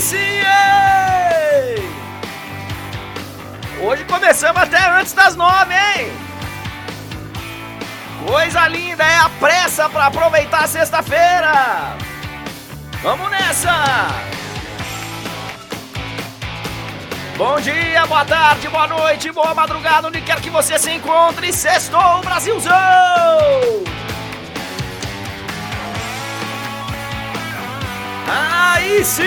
Aí sim! Ei! Hoje começamos até antes das nove, hein? Coisa linda, é a pressa para aproveitar a sexta-feira! Vamos nessa! Bom dia, boa tarde, boa noite, boa madrugada, onde quer que você se encontre, sextou Brasilzão! Aí sim?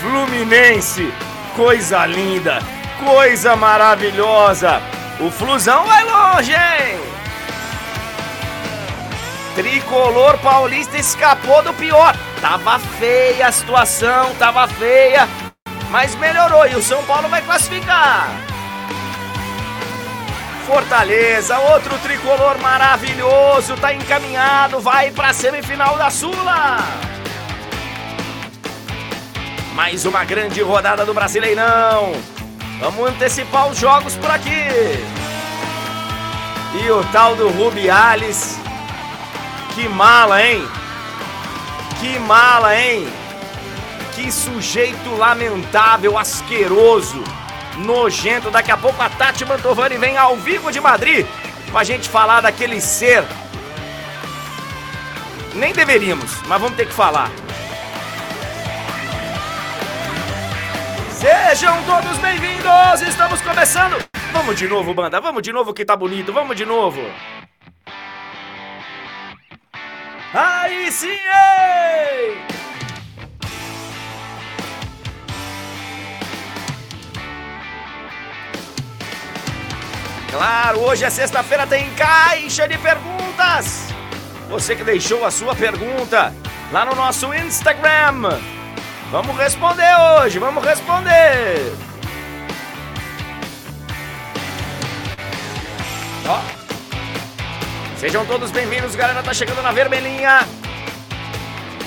Fluminense, coisa linda, coisa maravilhosa. O Flusão vai longe, hein? Tricolor paulista escapou do pior. Tava feia a situação, tava feia, mas melhorou e o São Paulo vai classificar. Fortaleza, outro tricolor maravilhoso, tá encaminhado, vai pra semifinal da Sula. Mais uma grande rodada do Brasileirão. Vamos antecipar os jogos por aqui. E o tal do Rubiales. Que mala, hein? Que mala, hein? Que sujeito lamentável, asqueroso nojento. Daqui a pouco a Tati Mantovani vem ao vivo de Madrid pra gente falar daquele ser. Nem deveríamos, mas vamos ter que falar. Sejam todos bem-vindos! Estamos começando! Vamos de novo, banda, vamos de novo que tá bonito, vamos de novo! Aí sim! Ei! Claro, hoje é sexta-feira, tem caixa de perguntas. Você que deixou a sua pergunta lá no nosso Instagram. Vamos responder hoje, vamos responder. Ó. Sejam todos bem-vindos, galera. Tá chegando na vermelhinha.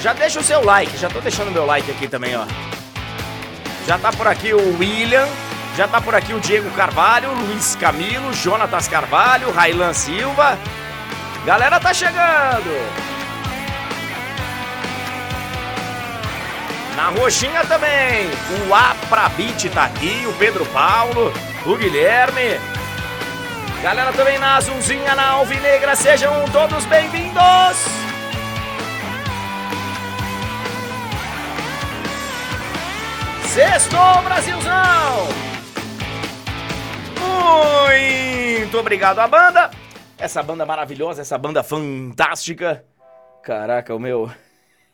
Já deixa o seu like, já tô deixando meu like aqui também, ó. Já tá por aqui o William. Já tá por aqui o Diego Carvalho, Luiz Camilo, Jonatas Carvalho, Railan Silva. Galera tá chegando! Na roxinha também, o Aprabit tá aqui, o Pedro Paulo, o Guilherme. Galera também na azulzinha, na alvinegra, sejam todos bem-vindos! Sextou, Brasilzão! Muito obrigado à banda. Essa banda maravilhosa, essa banda fantástica. Caraca, o meu.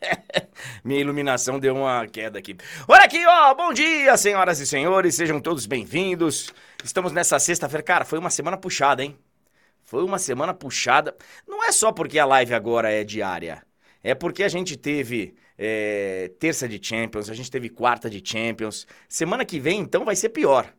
Minha iluminação deu uma queda aqui. Olha aqui, ó. Bom dia, senhoras e senhores. Sejam todos bem-vindos. Estamos nessa sexta-feira. Cara, foi uma semana puxada, hein? Foi uma semana puxada. Não é só porque a live agora é diária. É porque a gente teve é, terça de Champions, a gente teve quarta de Champions. Semana que vem, então, vai ser pior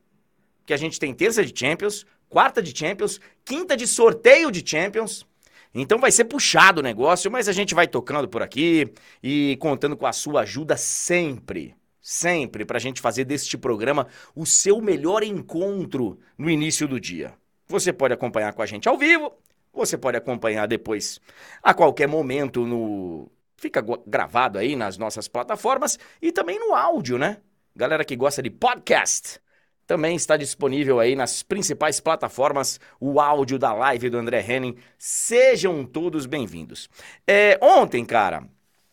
que a gente tem terça de Champions, quarta de Champions, quinta de sorteio de Champions. Então vai ser puxado o negócio, mas a gente vai tocando por aqui e contando com a sua ajuda sempre, sempre, para a gente fazer deste programa o seu melhor encontro no início do dia. Você pode acompanhar com a gente ao vivo, você pode acompanhar depois a qualquer momento no. Fica gravado aí nas nossas plataformas e também no áudio, né? Galera que gosta de podcast, também está disponível aí nas principais plataformas o áudio da live do André Henning. Sejam todos bem-vindos. É, ontem, cara,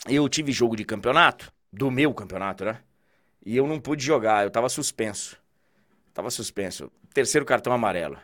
eu tive jogo de campeonato, do meu campeonato, né? E eu não pude jogar, eu tava suspenso. Tava suspenso. Terceiro cartão amarelo.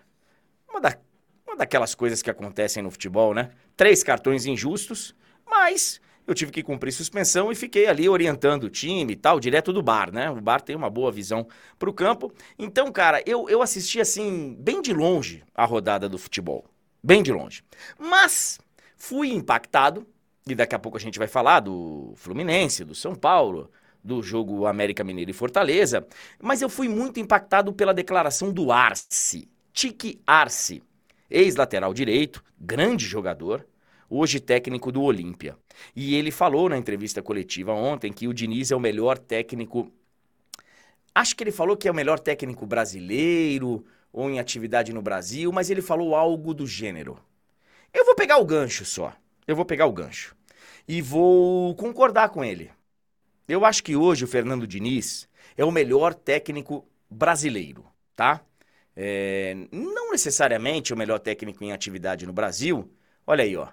Uma, da, uma daquelas coisas que acontecem no futebol, né? Três cartões injustos, mas eu tive que cumprir suspensão e fiquei ali orientando o time e tal, direto do bar, né? O bar tem uma boa visão pro campo. Então, cara, eu, eu assisti assim, bem de longe a rodada do futebol. Bem de longe. Mas fui impactado, e daqui a pouco a gente vai falar do Fluminense, do São Paulo, do jogo América Mineiro e Fortaleza, mas eu fui muito impactado pela declaração do Arce, Tique Arce, ex-lateral direito, grande jogador, hoje técnico do Olímpia. E ele falou na entrevista coletiva ontem que o Diniz é o melhor técnico. Acho que ele falou que é o melhor técnico brasileiro ou em atividade no Brasil, mas ele falou algo do gênero. Eu vou pegar o gancho só. Eu vou pegar o gancho. E vou concordar com ele. Eu acho que hoje o Fernando Diniz é o melhor técnico brasileiro, tá? É, não necessariamente o melhor técnico em atividade no Brasil. Olha aí, ó,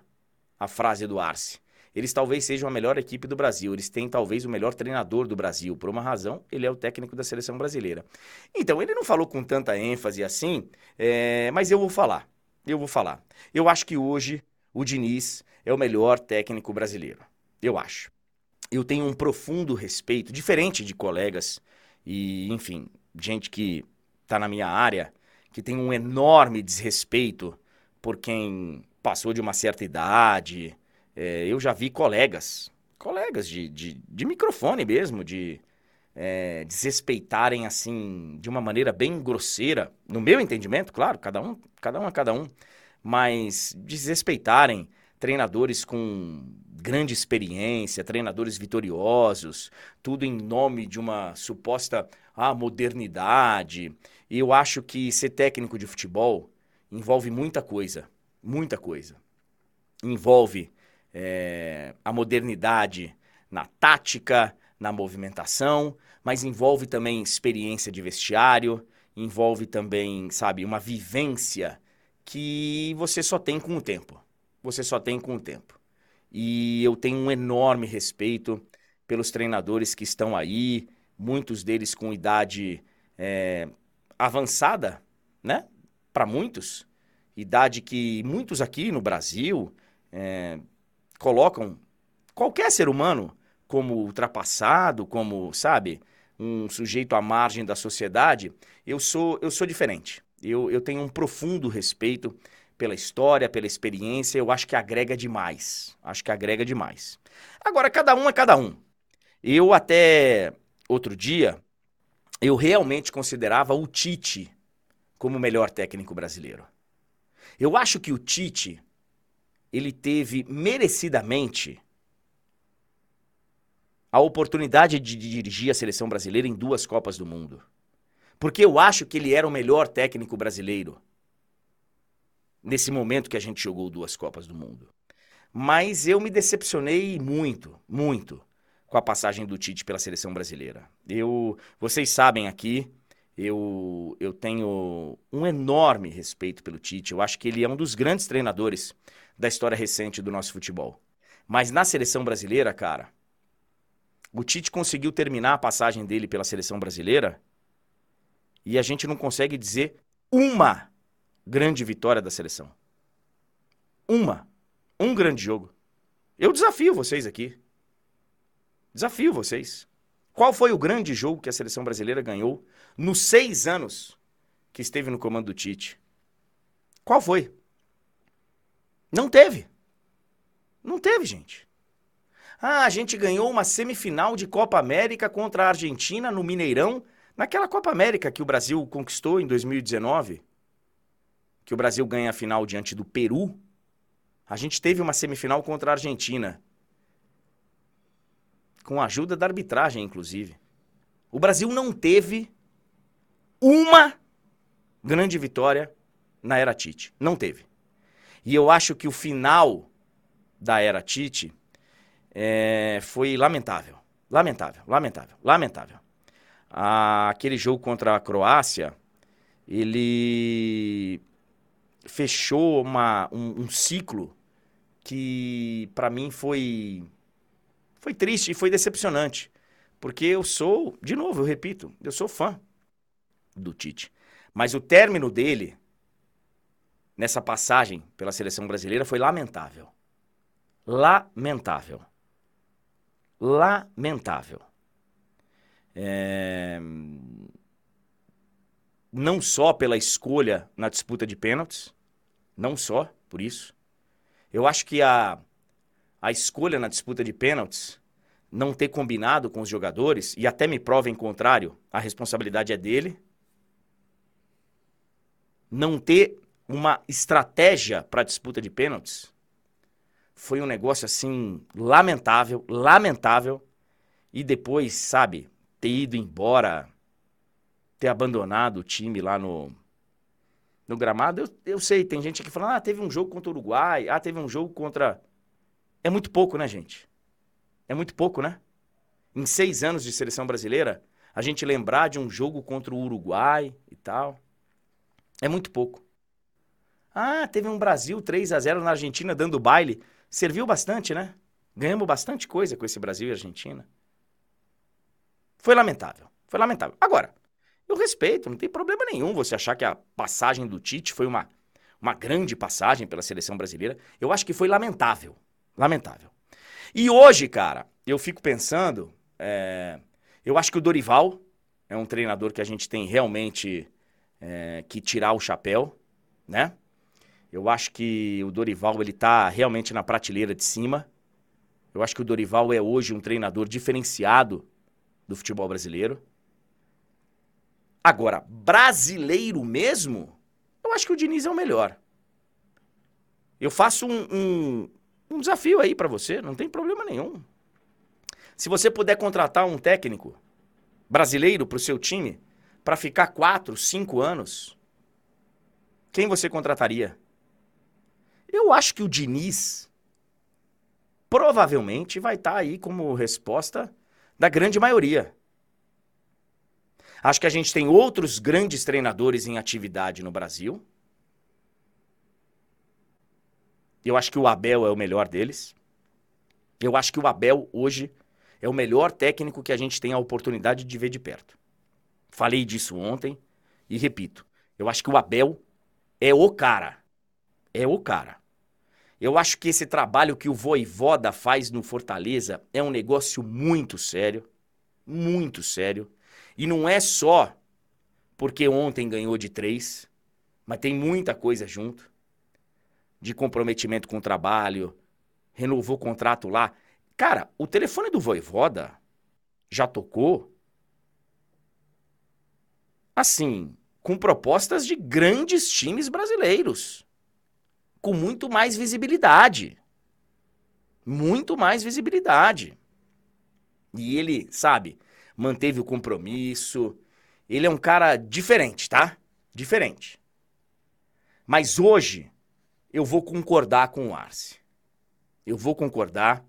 a frase do Arce. Eles talvez sejam a melhor equipe do Brasil. Eles têm talvez o melhor treinador do Brasil. Por uma razão, ele é o técnico da seleção brasileira. Então, ele não falou com tanta ênfase assim, é, mas eu vou falar. Eu vou falar. Eu acho que hoje o Diniz é o melhor técnico brasileiro. Eu acho. Eu tenho um profundo respeito, diferente de colegas e, enfim, gente que está na minha área, que tem um enorme desrespeito por quem passou de uma certa idade, é, eu já vi colegas, colegas de, de, de microfone mesmo, de é, desrespeitarem assim, de uma maneira bem grosseira, no meu entendimento, claro, cada um, cada um a cada um, mas desrespeitarem treinadores com grande experiência, treinadores vitoriosos, tudo em nome de uma suposta ah, modernidade. E eu acho que ser técnico de futebol envolve muita coisa, muita coisa. Envolve é, a modernidade na tática, na movimentação, mas envolve também experiência de vestiário, envolve também, sabe, uma vivência que você só tem com o tempo. Você só tem com o tempo. E eu tenho um enorme respeito pelos treinadores que estão aí, muitos deles com idade é, avançada, né? Para muitos, idade que muitos aqui no Brasil é, colocam qualquer ser humano como ultrapassado, como, sabe, um sujeito à margem da sociedade, eu sou, eu sou diferente. Eu, eu tenho um profundo respeito pela história, pela experiência, eu acho que agrega demais. Acho que agrega demais. Agora, cada um é cada um. Eu até outro dia, eu realmente considerava o Tite como o melhor técnico brasileiro. Eu acho que o Tite ele teve merecidamente a oportunidade de dirigir a seleção brasileira em duas Copas do Mundo. Porque eu acho que ele era o melhor técnico brasileiro nesse momento que a gente jogou duas Copas do Mundo. Mas eu me decepcionei muito, muito com a passagem do Tite pela seleção brasileira. Eu, vocês sabem aqui, eu, eu tenho um enorme respeito pelo Tite. Eu acho que ele é um dos grandes treinadores da história recente do nosso futebol. Mas na seleção brasileira, cara, o Tite conseguiu terminar a passagem dele pela seleção brasileira e a gente não consegue dizer uma grande vitória da seleção. Uma. Um grande jogo. Eu desafio vocês aqui. Desafio vocês. Qual foi o grande jogo que a seleção brasileira ganhou nos seis anos que esteve no comando do Tite? Qual foi? Não teve. Não teve, gente. Ah, a gente ganhou uma semifinal de Copa América contra a Argentina no Mineirão, naquela Copa América que o Brasil conquistou em 2019. Que o Brasil ganha a final diante do Peru. A gente teve uma semifinal contra a Argentina. Com a ajuda da arbitragem, inclusive. O Brasil não teve uma grande vitória na era Tite. Não teve. E eu acho que o final da era Tite é, foi lamentável. Lamentável, lamentável, lamentável. Ah, aquele jogo contra a Croácia, ele fechou uma, um, um ciclo que para mim foi foi triste e foi decepcionante, porque eu sou, de novo, eu repito, eu sou fã do Tite, mas o término dele nessa passagem pela seleção brasileira foi lamentável. Lamentável. Lamentável. É... Não só pela escolha na disputa de pênaltis, não só por isso. Eu acho que a, a escolha na disputa de pênaltis não ter combinado com os jogadores, e até me prova em contrário, a responsabilidade é dele. Não ter uma estratégia para disputa de pênaltis. Foi um negócio assim lamentável, lamentável. E depois, sabe, ter ido embora, ter abandonado o time lá no, no gramado. Eu, eu sei, tem gente que fala, ah, teve um jogo contra o Uruguai, ah, teve um jogo contra. É muito pouco, né, gente? É muito pouco, né? Em seis anos de seleção brasileira, a gente lembrar de um jogo contra o Uruguai e tal. É muito pouco. Ah, teve um Brasil 3 a 0 na Argentina dando baile. Serviu bastante, né? Ganhamos bastante coisa com esse Brasil e Argentina. Foi lamentável. Foi lamentável. Agora, eu respeito, não tem problema nenhum você achar que a passagem do Tite foi uma, uma grande passagem pela seleção brasileira. Eu acho que foi lamentável. Lamentável. E hoje, cara, eu fico pensando. É, eu acho que o Dorival é um treinador que a gente tem realmente é, que tirar o chapéu, né? Eu acho que o Dorival ele tá realmente na prateleira de cima. Eu acho que o Dorival é hoje um treinador diferenciado do futebol brasileiro. Agora, brasileiro mesmo, eu acho que o Diniz é o melhor. Eu faço um, um, um desafio aí para você, não tem problema nenhum. Se você puder contratar um técnico brasileiro para o seu time para ficar quatro, cinco anos, quem você contrataria? Eu acho que o Diniz provavelmente vai estar tá aí como resposta da grande maioria. Acho que a gente tem outros grandes treinadores em atividade no Brasil. Eu acho que o Abel é o melhor deles. Eu acho que o Abel hoje é o melhor técnico que a gente tem a oportunidade de ver de perto. Falei disso ontem e repito. Eu acho que o Abel é o cara. É o cara. Eu acho que esse trabalho que o Voivoda faz no Fortaleza é um negócio muito sério. Muito sério. E não é só porque ontem ganhou de três, mas tem muita coisa junto. De comprometimento com o trabalho, renovou o contrato lá. Cara, o telefone do Voivoda já tocou assim, com propostas de grandes times brasileiros, com muito mais visibilidade. Muito mais visibilidade. E ele, sabe, manteve o compromisso. Ele é um cara diferente, tá? Diferente. Mas hoje eu vou concordar com o Arce. Eu vou concordar.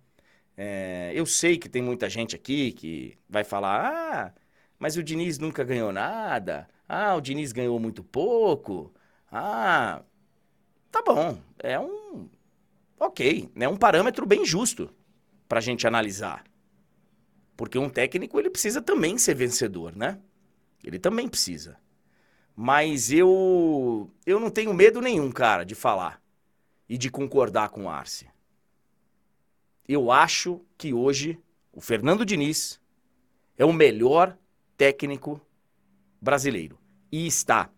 É, eu sei que tem muita gente aqui que vai falar: ah, mas o Diniz nunca ganhou nada. Ah, o Diniz ganhou muito pouco. Ah, tá bom. É um. Ok, é um parâmetro bem justo para a gente analisar. Porque um técnico ele precisa também ser vencedor, né? Ele também precisa. Mas eu eu não tenho medo nenhum, cara, de falar e de concordar com o Arce. Eu acho que hoje o Fernando Diniz é o melhor técnico brasileiro e está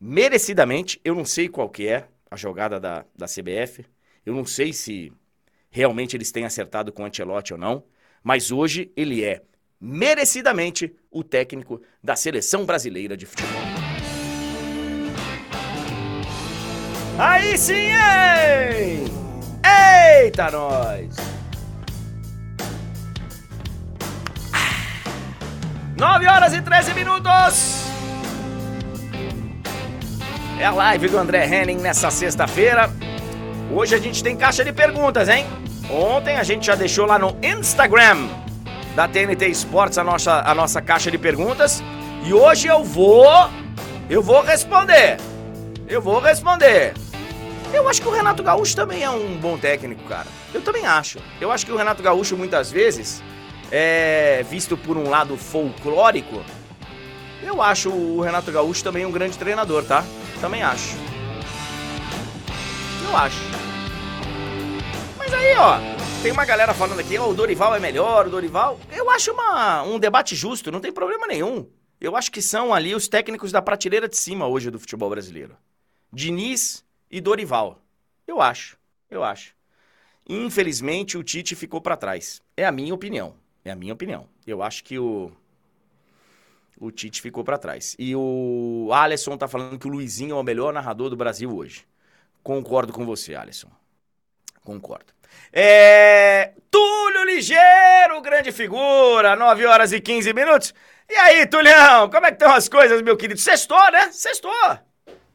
merecidamente, eu não sei qual que é a jogada da, da CBF, eu não sei se realmente eles têm acertado com o Ancelotti ou não, mas hoje ele é merecidamente o técnico da seleção brasileira de futebol. Aí sim, hein? Eita, nós! 9 horas e 13 minutos! É a live do André Henning nessa sexta-feira. Hoje a gente tem caixa de perguntas, hein? Ontem a gente já deixou lá no Instagram da TNT Esportes a nossa, a nossa caixa de perguntas. E hoje eu vou. Eu vou responder. Eu vou responder. Eu acho que o Renato Gaúcho também é um bom técnico, cara. Eu também acho. Eu acho que o Renato Gaúcho muitas vezes é visto por um lado folclórico. Eu acho o Renato Gaúcho também um grande treinador, tá? Também acho. Eu acho. Mas aí, ó, tem uma galera falando aqui, ó, o Dorival é melhor, o Dorival. Eu acho uma, um debate justo, não tem problema nenhum. Eu acho que são ali os técnicos da prateleira de cima hoje do futebol brasileiro. Diniz e Dorival. Eu acho, eu acho. Infelizmente, o Tite ficou para trás. É a minha opinião. É a minha opinião. Eu acho que o o Tite ficou para trás. E o Alisson tá falando que o Luizinho é o melhor narrador do Brasil hoje. Concordo com você, Alisson. Concordo. É... Túlio Ligeiro, grande figura, 9 horas e 15 minutos. E aí, Tulião, como é que estão as coisas, meu querido? Sextou, né? Sextou.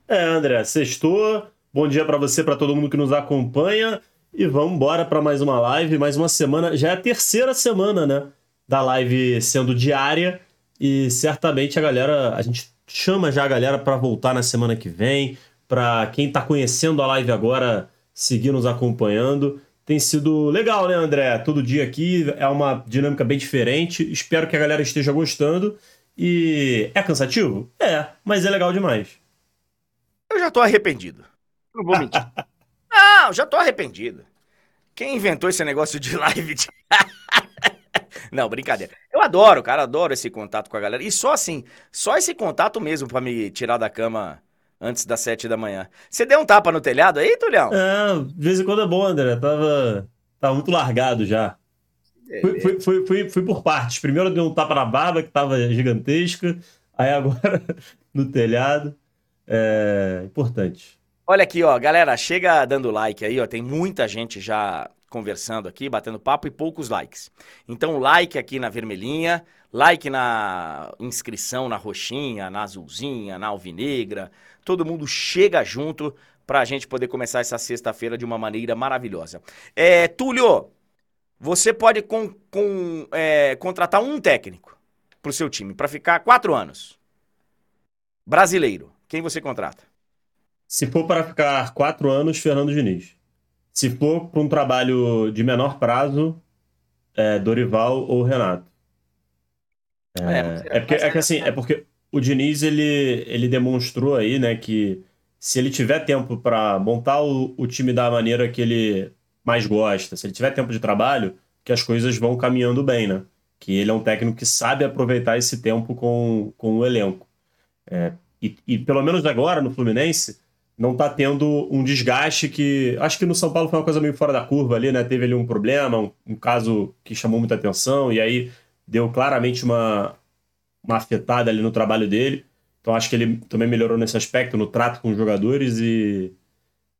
É, André, sextou. Bom dia para você, para todo mundo que nos acompanha. E vamos embora para mais uma live, mais uma semana. Já é a terceira semana, né? da live sendo diária e certamente a galera, a gente chama já a galera para voltar na semana que vem, para quem está conhecendo a live agora seguir nos acompanhando. Tem sido legal, né, André? Todo dia aqui é uma dinâmica bem diferente. Espero que a galera esteja gostando. E é cansativo? É, mas é legal demais. Eu já tô arrependido. Não vou mentir. Não, já tô arrependido. Quem inventou esse negócio de live? De... Não, brincadeira. Eu adoro, cara, adoro esse contato com a galera. E só assim, só esse contato mesmo para me tirar da cama antes das sete da manhã. Você deu um tapa no telhado aí, Tulhão? É, de vez em quando é bom, André. Tava, tava muito largado já. Fui, fui, fui, fui, fui por partes. Primeiro eu dei um tapa na barba, que tava gigantesca. Aí agora no telhado. É importante. Olha aqui, ó, galera, chega dando like aí, ó. Tem muita gente já conversando aqui, batendo papo e poucos likes. Então, like aqui na vermelhinha, like na inscrição na roxinha, na azulzinha, na alvinegra. Todo mundo chega junto para a gente poder começar essa sexta-feira de uma maneira maravilhosa. É, Túlio, você pode com, com, é, contratar um técnico para o seu time para ficar quatro anos. Brasileiro. Quem você contrata? Se for para ficar quatro anos, Fernando Diniz. Se for para um trabalho de menor prazo, é Dorival ou Renato. É, é, é, porque, é que assim, é porque o Diniz ele, ele demonstrou aí, né, que se ele tiver tempo para montar o, o time da maneira que ele mais gosta, se ele tiver tempo de trabalho, que as coisas vão caminhando bem, né? Que ele é um técnico que sabe aproveitar esse tempo com, com o elenco. É, e, e pelo menos agora no Fluminense, não tá tendo um desgaste que. Acho que no São Paulo foi uma coisa meio fora da curva ali, né? Teve ali um problema, um, um caso que chamou muita atenção, e aí deu claramente uma, uma afetada ali no trabalho dele. Então acho que ele também melhorou nesse aspecto, no trato com os jogadores, e,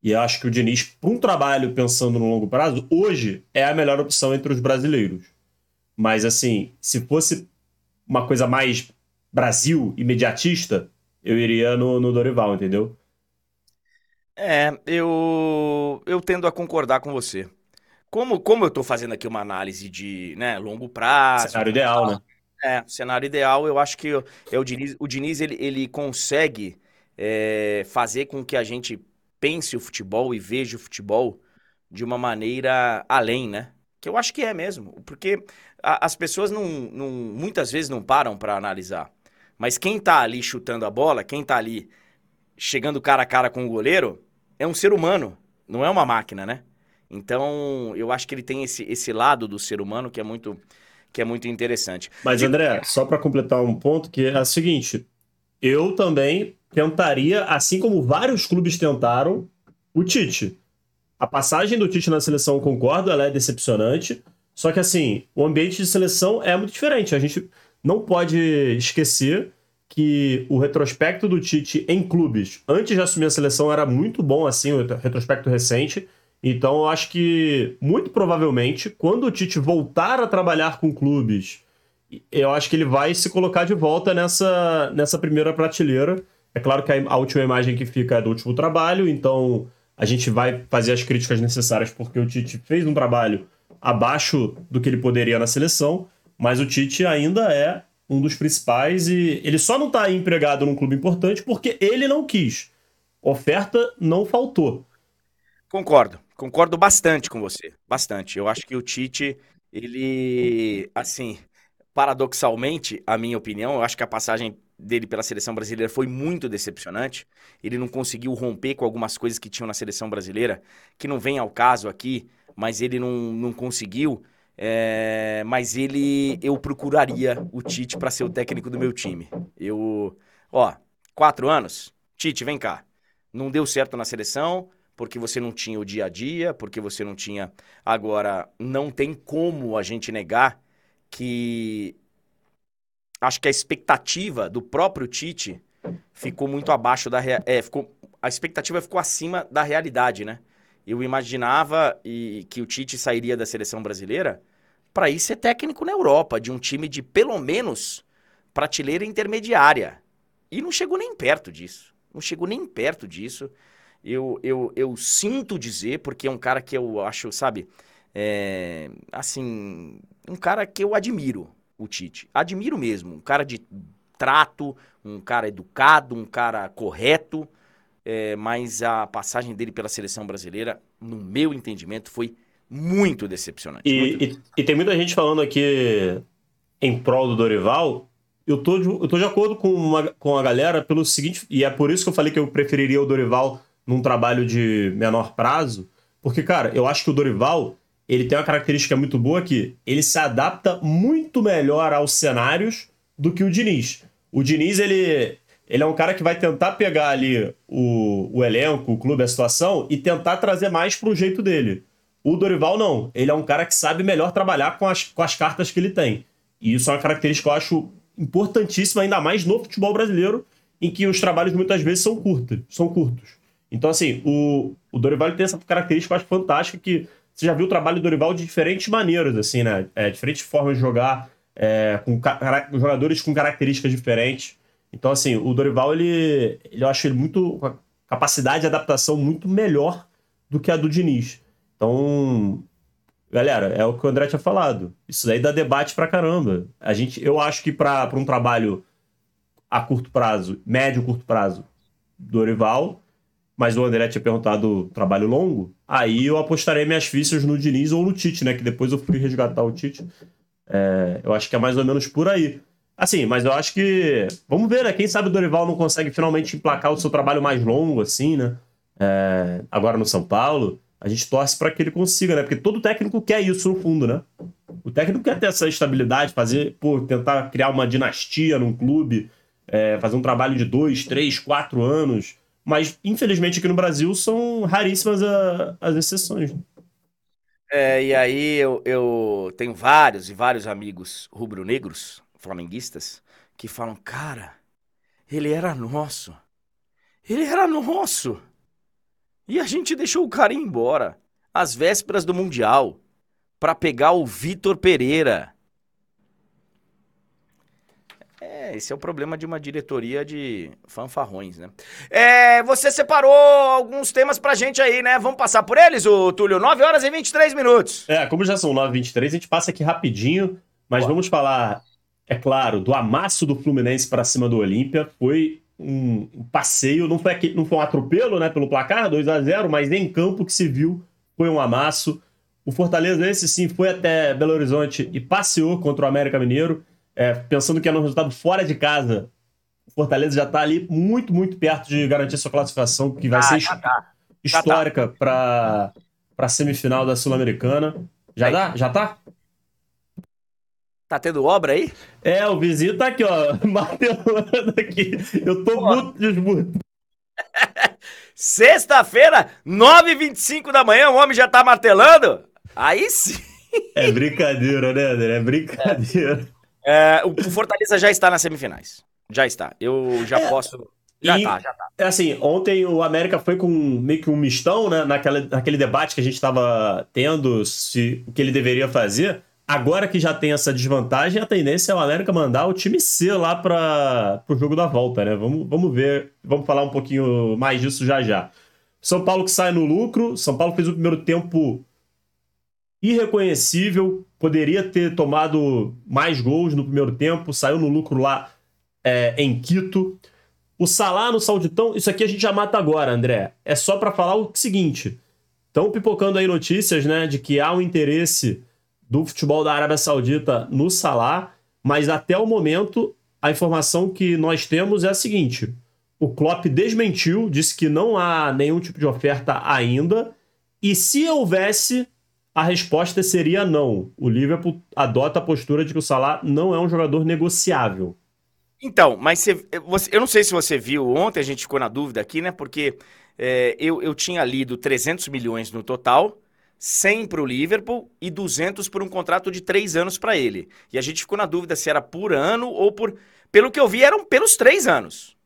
e acho que o Diniz, para um trabalho pensando no longo prazo, hoje é a melhor opção entre os brasileiros. Mas assim, se fosse uma coisa mais Brasil, imediatista, eu iria no, no Dorival, entendeu? É, eu, eu tendo a concordar com você. Como, como eu estou fazendo aqui uma análise de né, longo prazo. Cenário ideal, né? É, cenário ideal, eu acho que é o Diniz, o Diniz ele, ele consegue é, fazer com que a gente pense o futebol e veja o futebol de uma maneira além, né? Que eu acho que é mesmo. Porque a, as pessoas não, não, muitas vezes não param para analisar. Mas quem tá ali chutando a bola, quem tá ali chegando cara a cara com o goleiro, é um ser humano, não é uma máquina, né? Então, eu acho que ele tem esse, esse lado do ser humano que é muito que é muito interessante. Mas, André, só para completar um ponto, que é o seguinte: eu também tentaria, assim como vários clubes tentaram, o Tite. A passagem do Tite na seleção, concordo, ela é decepcionante. Só que, assim, o ambiente de seleção é muito diferente. A gente não pode esquecer que o retrospecto do Tite em clubes, antes de assumir a seleção, era muito bom, assim, o retrospecto recente. Então, eu acho que, muito provavelmente, quando o Tite voltar a trabalhar com clubes, eu acho que ele vai se colocar de volta nessa, nessa primeira prateleira. É claro que a, a última imagem que fica é do último trabalho, então a gente vai fazer as críticas necessárias porque o Tite fez um trabalho abaixo do que ele poderia na seleção, mas o Tite ainda é um dos principais e ele só não está empregado num clube importante porque ele não quis. Oferta não faltou. Concordo, concordo bastante com você, bastante. Eu acho que o Tite, ele, assim, paradoxalmente, a minha opinião, eu acho que a passagem dele pela seleção brasileira foi muito decepcionante. Ele não conseguiu romper com algumas coisas que tinham na seleção brasileira, que não vem ao caso aqui, mas ele não, não conseguiu. É, mas ele, eu procuraria o Tite para ser o técnico do meu time. Eu, ó, quatro anos, Tite, vem cá. Não deu certo na seleção porque você não tinha o dia a dia, porque você não tinha. Agora, não tem como a gente negar que acho que a expectativa do próprio Tite ficou muito abaixo da é, ficou a expectativa ficou acima da realidade, né? Eu imaginava e, que o Tite sairia da seleção brasileira para ir ser técnico na Europa, de um time de pelo menos prateleira intermediária. E não chegou nem perto disso. Não chegou nem perto disso. Eu, eu, eu sinto dizer, porque é um cara que eu acho, sabe, É, assim, um cara que eu admiro, o Tite. Admiro mesmo. Um cara de trato, um cara educado, um cara correto. É, mas a passagem dele pela seleção brasileira, no meu entendimento, foi muito decepcionante. E, muito... e, e tem muita gente falando aqui em prol do Dorival. Eu tô, de, eu tô de acordo com, uma, com a galera pelo seguinte, e é por isso que eu falei que eu preferiria o Dorival num trabalho de menor prazo, porque, cara, eu acho que o Dorival ele tem uma característica muito boa que ele se adapta muito melhor aos cenários do que o Diniz. O Diniz, ele, ele é um cara que vai tentar pegar ali o, o elenco, o clube, a situação e tentar trazer mais pro jeito dele. O Dorival não. Ele é um cara que sabe melhor trabalhar com as, com as cartas que ele tem. E isso é uma característica que eu acho importantíssima, ainda mais no futebol brasileiro, em que os trabalhos muitas vezes são curtos. São curtos. Então, assim, o, o Dorival tem essa característica acho fantástica, que você já viu o trabalho do Dorival de diferentes maneiras, assim, né? É, diferentes formas de jogar, é, com jogadores com características diferentes. Então, assim, o Dorival, ele, ele eu acho ele muito. com capacidade de adaptação muito melhor do que a do Diniz. Então, galera, é o que o André tinha falado. Isso daí dá debate pra caramba. A gente, eu acho que para um trabalho a curto prazo, médio curto prazo, Dorival, mas o André tinha perguntado trabalho longo, aí eu apostarei minhas fichas no Diniz ou no Tite, né? Que depois eu fui resgatar o Tite. É, eu acho que é mais ou menos por aí. Assim, mas eu acho que. Vamos ver, né? Quem sabe o Dorival não consegue finalmente emplacar o seu trabalho mais longo, assim, né? É, agora no São Paulo. A gente torce para que ele consiga, né? Porque todo técnico quer isso no fundo, né? O técnico quer ter essa estabilidade, fazer, pô, tentar criar uma dinastia num clube, é, fazer um trabalho de dois, três, quatro anos. Mas, infelizmente, aqui no Brasil são raríssimas a, as exceções. É, e aí eu, eu tenho vários e vários amigos rubro-negros, flamenguistas, que falam, cara, ele era nosso. Ele era nosso. E a gente deixou o cara ir embora, às vésperas do Mundial, para pegar o Vitor Pereira. É, esse é o problema de uma diretoria de fanfarrões, né? É, você separou alguns temas pra gente aí, né? Vamos passar por eles, o Túlio? 9 horas e 23 minutos. É, como já são 9 e 23, a gente passa aqui rapidinho, mas Boa. vamos falar, é claro, do amasso do Fluminense para cima do Olímpia. Foi um, passeio, não foi, não foi um atropelo, né, pelo placar, 2 a 0 mas em campo que se viu foi um amasso. O Fortaleza, esse sim, foi até Belo Horizonte e passeou contra o América Mineiro é, pensando que é um resultado fora de casa, o Fortaleza já está ali muito, muito perto de garantir sua classificação, que vai ah, ser tá. tá. histórica tá. para a semifinal da Sul-Americana. Já aí. dá? Já tá? Tá tendo obra aí? É, o vizinho tá aqui, ó, martelando aqui. Eu tô Pô. muito desmudo. Sexta-feira, 9h25 da manhã, o homem já tá martelando? Aí sim. É brincadeira, né, André? É brincadeira. É, o Fortaleza já está nas semifinais. Já está. Eu já é, posso. Já e, tá, já tá. É assim, ontem o América foi com meio que um mistão, né? Naquela, naquele debate que a gente estava tendo, se o que ele deveria fazer. Agora que já tem essa desvantagem, a tendência é o América mandar o time C lá para o jogo da volta, né? Vamos, vamos ver, vamos falar um pouquinho mais disso já já. São Paulo que sai no lucro. São Paulo fez o primeiro tempo irreconhecível, poderia ter tomado mais gols no primeiro tempo, saiu no lucro lá é, em Quito. O Salah no Sauditão, isso aqui a gente já mata agora, André. É só para falar o seguinte: estão pipocando aí notícias, né, de que há um interesse do futebol da Arábia Saudita no Salah, mas até o momento a informação que nós temos é a seguinte: o Klopp desmentiu, disse que não há nenhum tipo de oferta ainda, e se houvesse, a resposta seria não. O Liverpool adota a postura de que o Salah não é um jogador negociável. Então, mas você, você, eu não sei se você viu ontem, a gente ficou na dúvida aqui, né? Porque é, eu, eu tinha lido 300 milhões no total, 100 para o Liverpool e 200 por um contrato de três anos para ele. E a gente ficou na dúvida se era por ano ou por. Pelo que eu vi, eram pelos três anos.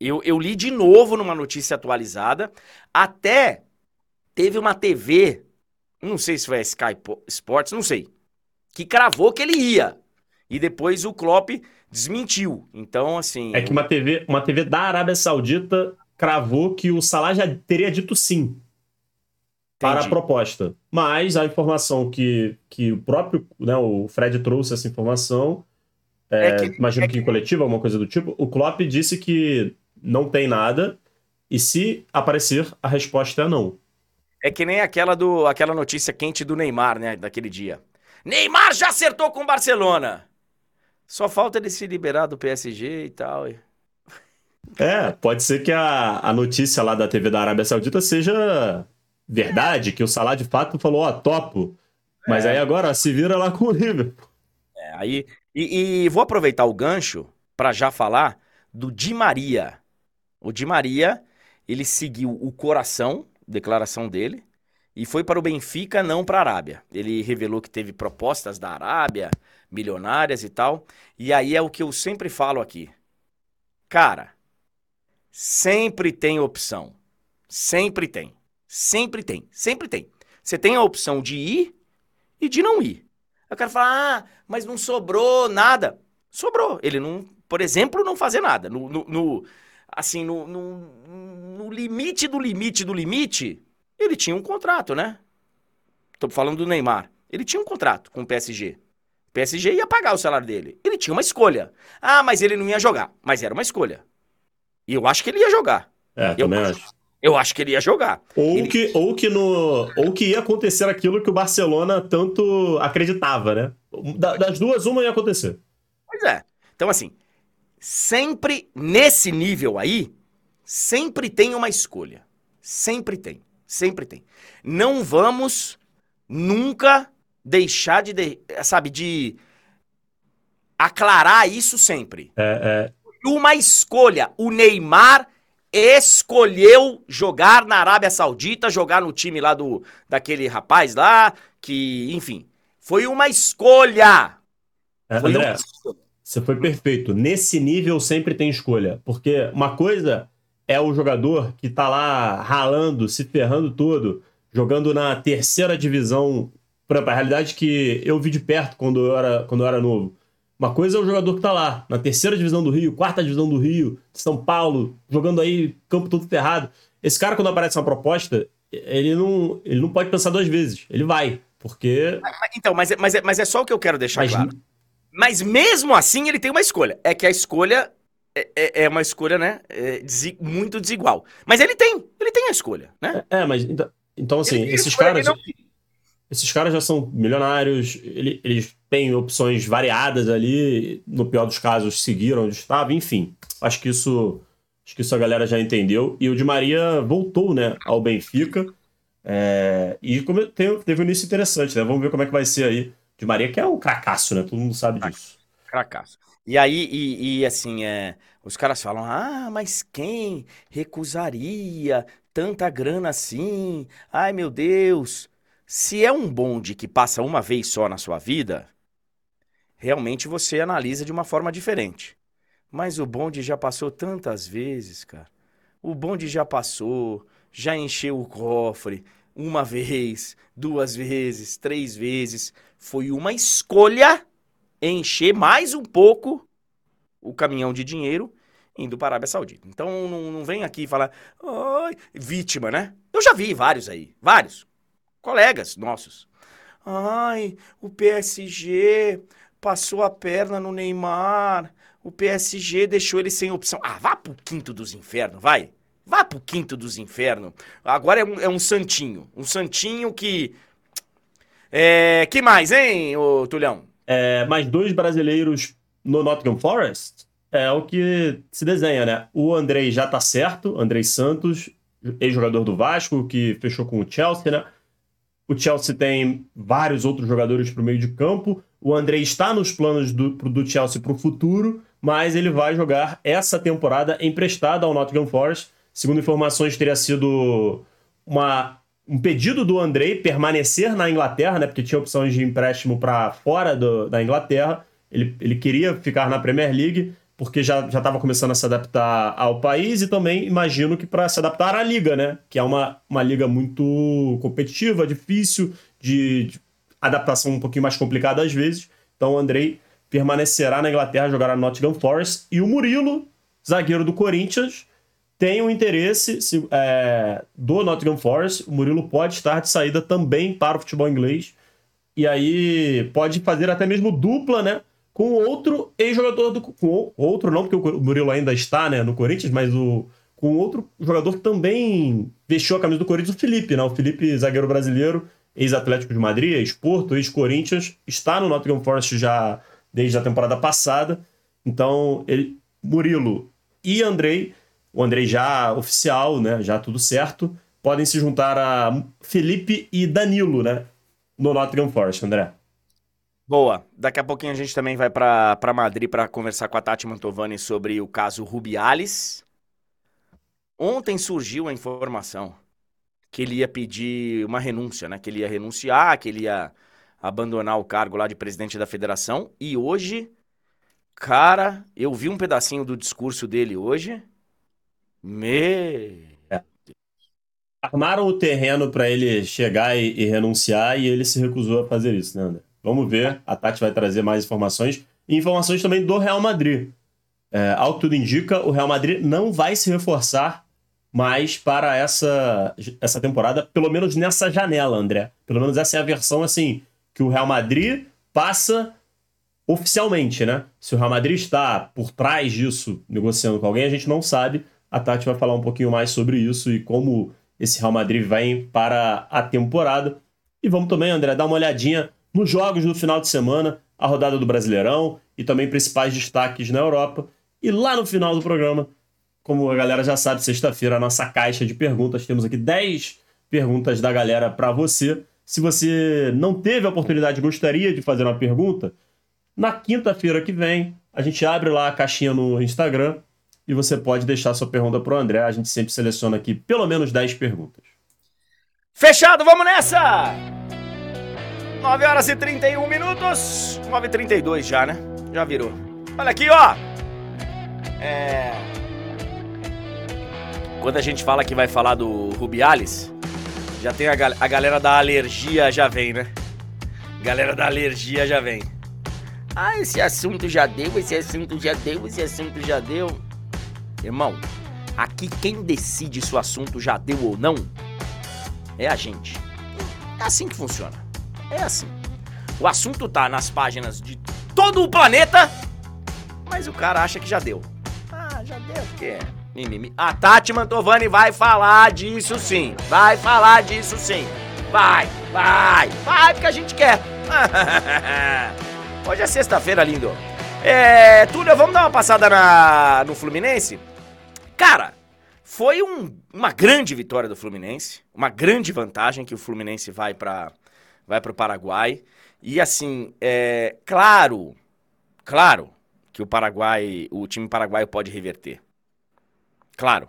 Eu, eu li de novo numa notícia atualizada. Até teve uma TV não sei se foi a Sky Sports, não sei, que cravou que ele ia. E depois o Klopp desmentiu. Então, assim. É que uma TV, uma TV da Arábia Saudita cravou que o Salah já teria dito sim. Para a proposta. Mas a informação que, que o próprio, né, o Fred trouxe essa informação, é, é que, imagino é que... que em coletiva, alguma coisa do tipo, o Klopp disse que não tem nada e se aparecer, a resposta é não. É que nem aquela do aquela notícia quente do Neymar, né, daquele dia. Neymar já acertou com o Barcelona. Só falta ele se liberar do PSG e tal. É, pode ser que a, a notícia lá da TV da Arábia Saudita seja verdade, que o Salah de fato falou, ó, oh, topo. Mas é. aí agora se vira lá com o Liverpool. É, aí. E, e vou aproveitar o gancho para já falar do Di Maria. O Di Maria, ele seguiu o coração, declaração dele, e foi para o Benfica, não para a Arábia. Ele revelou que teve propostas da Arábia, milionárias e tal. E aí é o que eu sempre falo aqui. Cara, sempre tem opção. Sempre tem. Sempre tem. Sempre tem. Você tem a opção de ir e de não ir. Eu quero falar, ah, mas não sobrou nada. Sobrou. Ele não, por exemplo, não fazer nada. No, no, no assim, no, no, no limite do limite do limite, ele tinha um contrato, né? Tô falando do Neymar. Ele tinha um contrato com o PSG. O PSG ia pagar o salário dele. Ele tinha uma escolha. Ah, mas ele não ia jogar. Mas era uma escolha. E eu acho que ele ia jogar. É, eu também acho. Eu acho que ele ia jogar. Ou, ele... que, ou, que no, ou que ia acontecer aquilo que o Barcelona tanto acreditava, né? das duas, uma ia acontecer. Pois é. Então, assim, sempre nesse nível aí, sempre tem uma escolha. Sempre tem. Sempre tem. Não vamos nunca deixar de, de sabe, de aclarar isso sempre. É, é. Uma escolha. O Neymar escolheu jogar na Arábia Saudita, jogar no time lá do daquele rapaz lá, que, enfim, foi uma escolha. É, foi André, uma... você foi perfeito. Nesse nível sempre tem escolha, porque uma coisa é o jogador que tá lá ralando, se ferrando todo, jogando na terceira divisão. Exemplo, a realidade que eu vi de perto quando eu era, quando eu era novo. Uma coisa é o jogador que tá lá, na terceira divisão do Rio, quarta divisão do Rio, São Paulo, jogando aí campo todo ferrado. Esse cara, quando aparece uma proposta, ele não, ele não pode pensar duas vezes. Ele vai, porque. Então, mas, é, mas, é, mas é só o que eu quero deixar mas... claro. Mas mesmo assim, ele tem uma escolha. É que a escolha é, é, é, uma escolha, né? É, muito desigual. Mas ele tem, ele tem a escolha, né? É, é mas então, então assim, esses caras. Não... Esses caras já são milionários, ele, eles têm opções variadas ali, no pior dos casos, seguiram onde estava, enfim. Acho que isso. Acho que isso a galera já entendeu. E o Di Maria voltou, né, ao Benfica. É, e como, teve, teve um início interessante, né? Vamos ver como é que vai ser aí. Di Maria, que é um cracaço, né? Todo mundo sabe disso. Cracaço. E aí, e, e, assim, é, os caras falam: ah, mas quem recusaria tanta grana assim? Ai, meu Deus. Se é um bonde que passa uma vez só na sua vida, realmente você analisa de uma forma diferente. Mas o bonde já passou tantas vezes, cara. O bonde já passou, já encheu o cofre uma vez, duas vezes, três vezes. Foi uma escolha encher mais um pouco o caminhão de dinheiro indo para a Arábia Saudita. Então não, não vem aqui falar, ai, vítima, né? Eu já vi vários aí, vários colegas nossos. Ai, o PSG passou a perna no Neymar. O PSG deixou ele sem opção. Ah, vá pro quinto dos infernos, vai. Vá pro quinto dos infernos. Agora é um, é um santinho. Um santinho que. É, que mais, hein, ô Tulhão? é, mais dois brasileiros no Nottingham Forest, é o que se desenha, né? O Andrei já tá certo, Andrei Santos, ex-jogador do Vasco, que fechou com o Chelsea, né? O Chelsea tem vários outros jogadores para o meio de campo. O Andrei está nos planos do, do Chelsea para o futuro, mas ele vai jogar essa temporada emprestado ao Nottingham Forest. Segundo informações, teria sido uma um pedido do Andrei permanecer na Inglaterra, né? Porque tinha opções de empréstimo para fora do, da Inglaterra. Ele, ele queria ficar na Premier League porque já estava começando a se adaptar ao país e também imagino que para se adaptar à liga, né? Que é uma, uma liga muito competitiva, difícil, de, de adaptação um pouquinho mais complicada às vezes. Então o Andrei permanecerá na Inglaterra, jogará no Nottingham Forest. E o Murilo, zagueiro do Corinthians, tem o um interesse se, é, do Nottingham Forest. O Murilo pode estar de saída também para o futebol inglês. E aí pode fazer até mesmo dupla, né? Com outro ex-jogador do. Com outro, não, porque o Murilo ainda está né, no Corinthians, mas o, com outro jogador que também vestiu a camisa do Corinthians, o Felipe, né? O Felipe, zagueiro brasileiro, ex-Atlético de Madrid, ex-Porto, ex-Corinthians, está no Nottingham Forest já desde a temporada passada. Então, ele, Murilo e Andrei o Andrei já oficial, né? Já tudo certo. Podem se juntar a Felipe e Danilo, né? No Nottingham Forest, André. Boa. Daqui a pouquinho a gente também vai para Madrid para conversar com a Tati Mantovani sobre o caso Rubiales. Ontem surgiu a informação que ele ia pedir uma renúncia, né? Que ele ia renunciar, que ele ia abandonar o cargo lá de presidente da federação. E hoje, cara, eu vi um pedacinho do discurso dele hoje. Me. É. Armaram o terreno para ele chegar e, e, renunciar e ele se recusou a fazer isso, né, André? Vamos ver. A Tati vai trazer mais informações. E informações também do Real Madrid. É, ao que tudo indica, o Real Madrid não vai se reforçar mais para essa, essa temporada, pelo menos nessa janela, André. Pelo menos essa é a versão assim que o Real Madrid passa oficialmente, né? Se o Real Madrid está por trás disso, negociando com alguém, a gente não sabe. A Tati vai falar um pouquinho mais sobre isso e como esse Real Madrid vai para a temporada. E vamos também, André, dar uma olhadinha nos jogos do final de semana, a rodada do Brasileirão e também principais destaques na Europa. E lá no final do programa, como a galera já sabe, sexta-feira, a nossa caixa de perguntas. Temos aqui 10 perguntas da galera para você. Se você não teve a oportunidade gostaria de fazer uma pergunta, na quinta-feira que vem, a gente abre lá a caixinha no Instagram e você pode deixar sua pergunta para o André. A gente sempre seleciona aqui pelo menos 10 perguntas. Fechado, vamos nessa! 9 horas e 31 minutos. 9 e 32 já, né? Já virou. Olha aqui, ó. É... Quando a gente fala que vai falar do Rubiales, já tem a, gal a galera da alergia já vem, né? Galera da alergia já vem. Ah, esse assunto já deu, esse assunto já deu, esse assunto já deu. Irmão, aqui quem decide se o assunto já deu ou não é a gente. É assim que funciona. É assim. O assunto tá nas páginas de todo o planeta, mas o cara acha que já deu. Ah, já deu, porque mimimi. A Tati Mantovani vai falar disso sim. Vai falar disso sim. Vai, vai, vai, porque a gente quer. Hoje é sexta-feira, lindo. É, Túlio, vamos dar uma passada na, no Fluminense? Cara, foi um, uma grande vitória do Fluminense, uma grande vantagem que o Fluminense vai para vai o Paraguai. E assim, é claro, claro que o Paraguai, o time paraguaio pode reverter. Claro.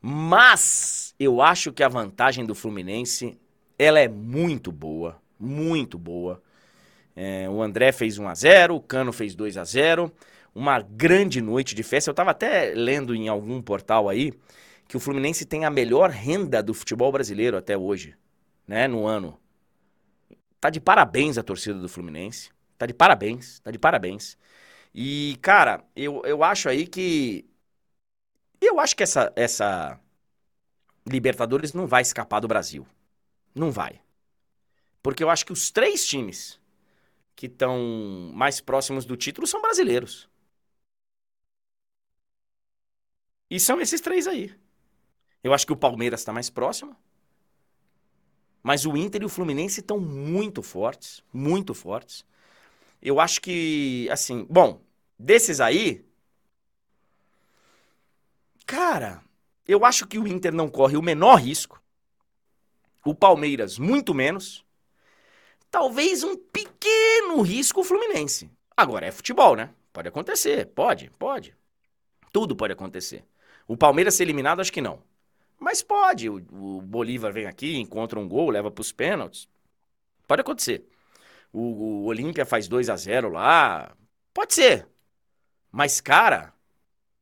Mas eu acho que a vantagem do Fluminense, ela é muito boa, muito boa. É, o André fez 1 a 0, o Cano fez 2 a 0 uma grande noite de festa. Eu estava até lendo em algum portal aí que o Fluminense tem a melhor renda do futebol brasileiro até hoje, né, no ano. Tá de parabéns a torcida do Fluminense. Tá de parabéns, tá de parabéns. E, cara, eu, eu acho aí que. Eu acho que essa, essa Libertadores não vai escapar do Brasil. Não vai. Porque eu acho que os três times que estão mais próximos do título são brasileiros. E são esses três aí. Eu acho que o Palmeiras está mais próximo. Mas o Inter e o Fluminense estão muito fortes. Muito fortes. Eu acho que, assim, bom, desses aí. Cara, eu acho que o Inter não corre o menor risco. O Palmeiras, muito menos. Talvez um pequeno risco o Fluminense. Agora, é futebol, né? Pode acontecer. Pode, pode. Tudo pode acontecer. O Palmeiras ser eliminado, acho que não. Mas pode. O, o Bolívar vem aqui, encontra um gol, leva para os pênaltis. Pode acontecer. O, o Olímpia faz 2 a 0 lá. Pode ser. Mas, cara,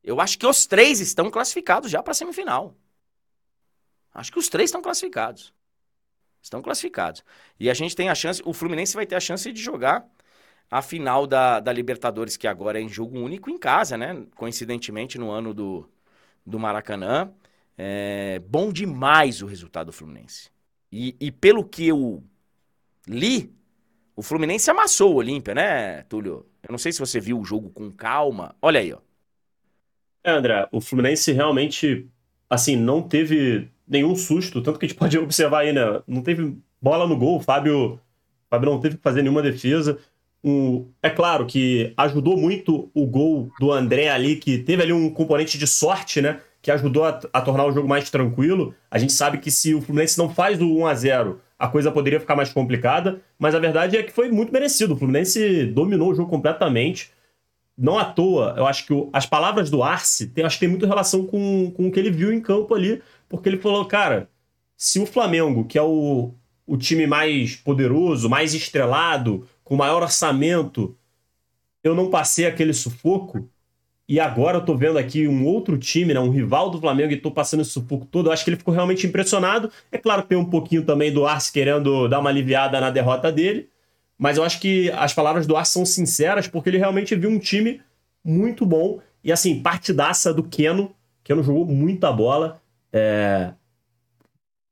eu acho que os três estão classificados já para semifinal. Acho que os três estão classificados. Estão classificados. E a gente tem a chance. O Fluminense vai ter a chance de jogar a final da, da Libertadores, que agora é em jogo único em casa, né? Coincidentemente, no ano do, do Maracanã. É, bom demais o resultado do Fluminense. E, e, pelo que eu li, o Fluminense amassou o Olímpia, né, Túlio? Eu não sei se você viu o jogo com calma. Olha aí, ó. É, André, o Fluminense realmente, assim, não teve nenhum susto, tanto que a gente pode observar aí, né? Não teve bola no gol, o Fábio, o Fábio não teve que fazer nenhuma defesa. É claro que ajudou muito o gol do André ali, que teve ali um componente de sorte, né? Que ajudou a, a tornar o jogo mais tranquilo. A gente sabe que se o Fluminense não faz o 1 a 0 a coisa poderia ficar mais complicada, mas a verdade é que foi muito merecido. O Fluminense dominou o jogo completamente. Não à toa, eu acho que o, as palavras do Arce tem, acho que tem muito relação com, com o que ele viu em campo ali, porque ele falou, cara, se o Flamengo, que é o, o time mais poderoso, mais estrelado, com maior orçamento, eu não passei aquele sufoco, e agora eu tô vendo aqui um outro time, né, um rival do Flamengo, e tô passando esse sufoco todo. Eu acho que ele ficou realmente impressionado. É claro tem um pouquinho também do Arce querendo dar uma aliviada na derrota dele, mas eu acho que as palavras do Arce são sinceras, porque ele realmente viu um time muito bom. E assim, partidaça do Keno. Keno jogou muita bola, é...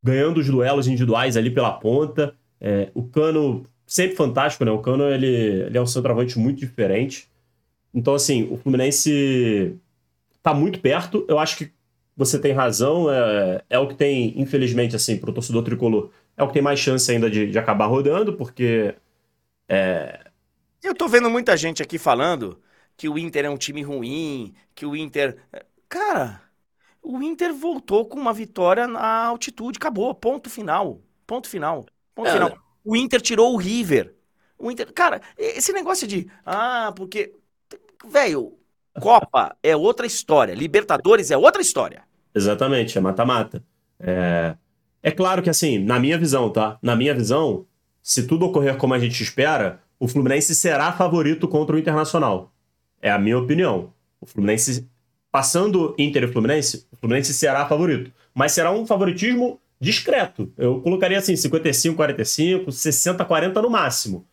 ganhando os duelos individuais ali pela ponta. É... O Cano, sempre fantástico, né? O Cano ele, ele é um centroavante muito diferente. Então, assim, o Fluminense tá muito perto. Eu acho que você tem razão. É, é o que tem, infelizmente, assim, pro torcedor tricolor, é o que tem mais chance ainda de, de acabar rodando, porque. É... Eu tô vendo muita gente aqui falando que o Inter é um time ruim, que o Inter. Cara, o Inter voltou com uma vitória na altitude, acabou, ponto final. Ponto final. Ponto é, final. Né? O Inter tirou o River. O Inter. Cara, esse negócio de. Ah, porque velho, Copa é outra história, Libertadores é outra história. Exatamente, é mata-mata. É... é claro que, assim, na minha visão, tá? Na minha visão, se tudo ocorrer como a gente espera, o Fluminense será favorito contra o Internacional. É a minha opinião. O Fluminense, passando Inter e Fluminense, o Fluminense será favorito. Mas será um favoritismo discreto. Eu colocaria assim, 55-45, 60-40 no máximo.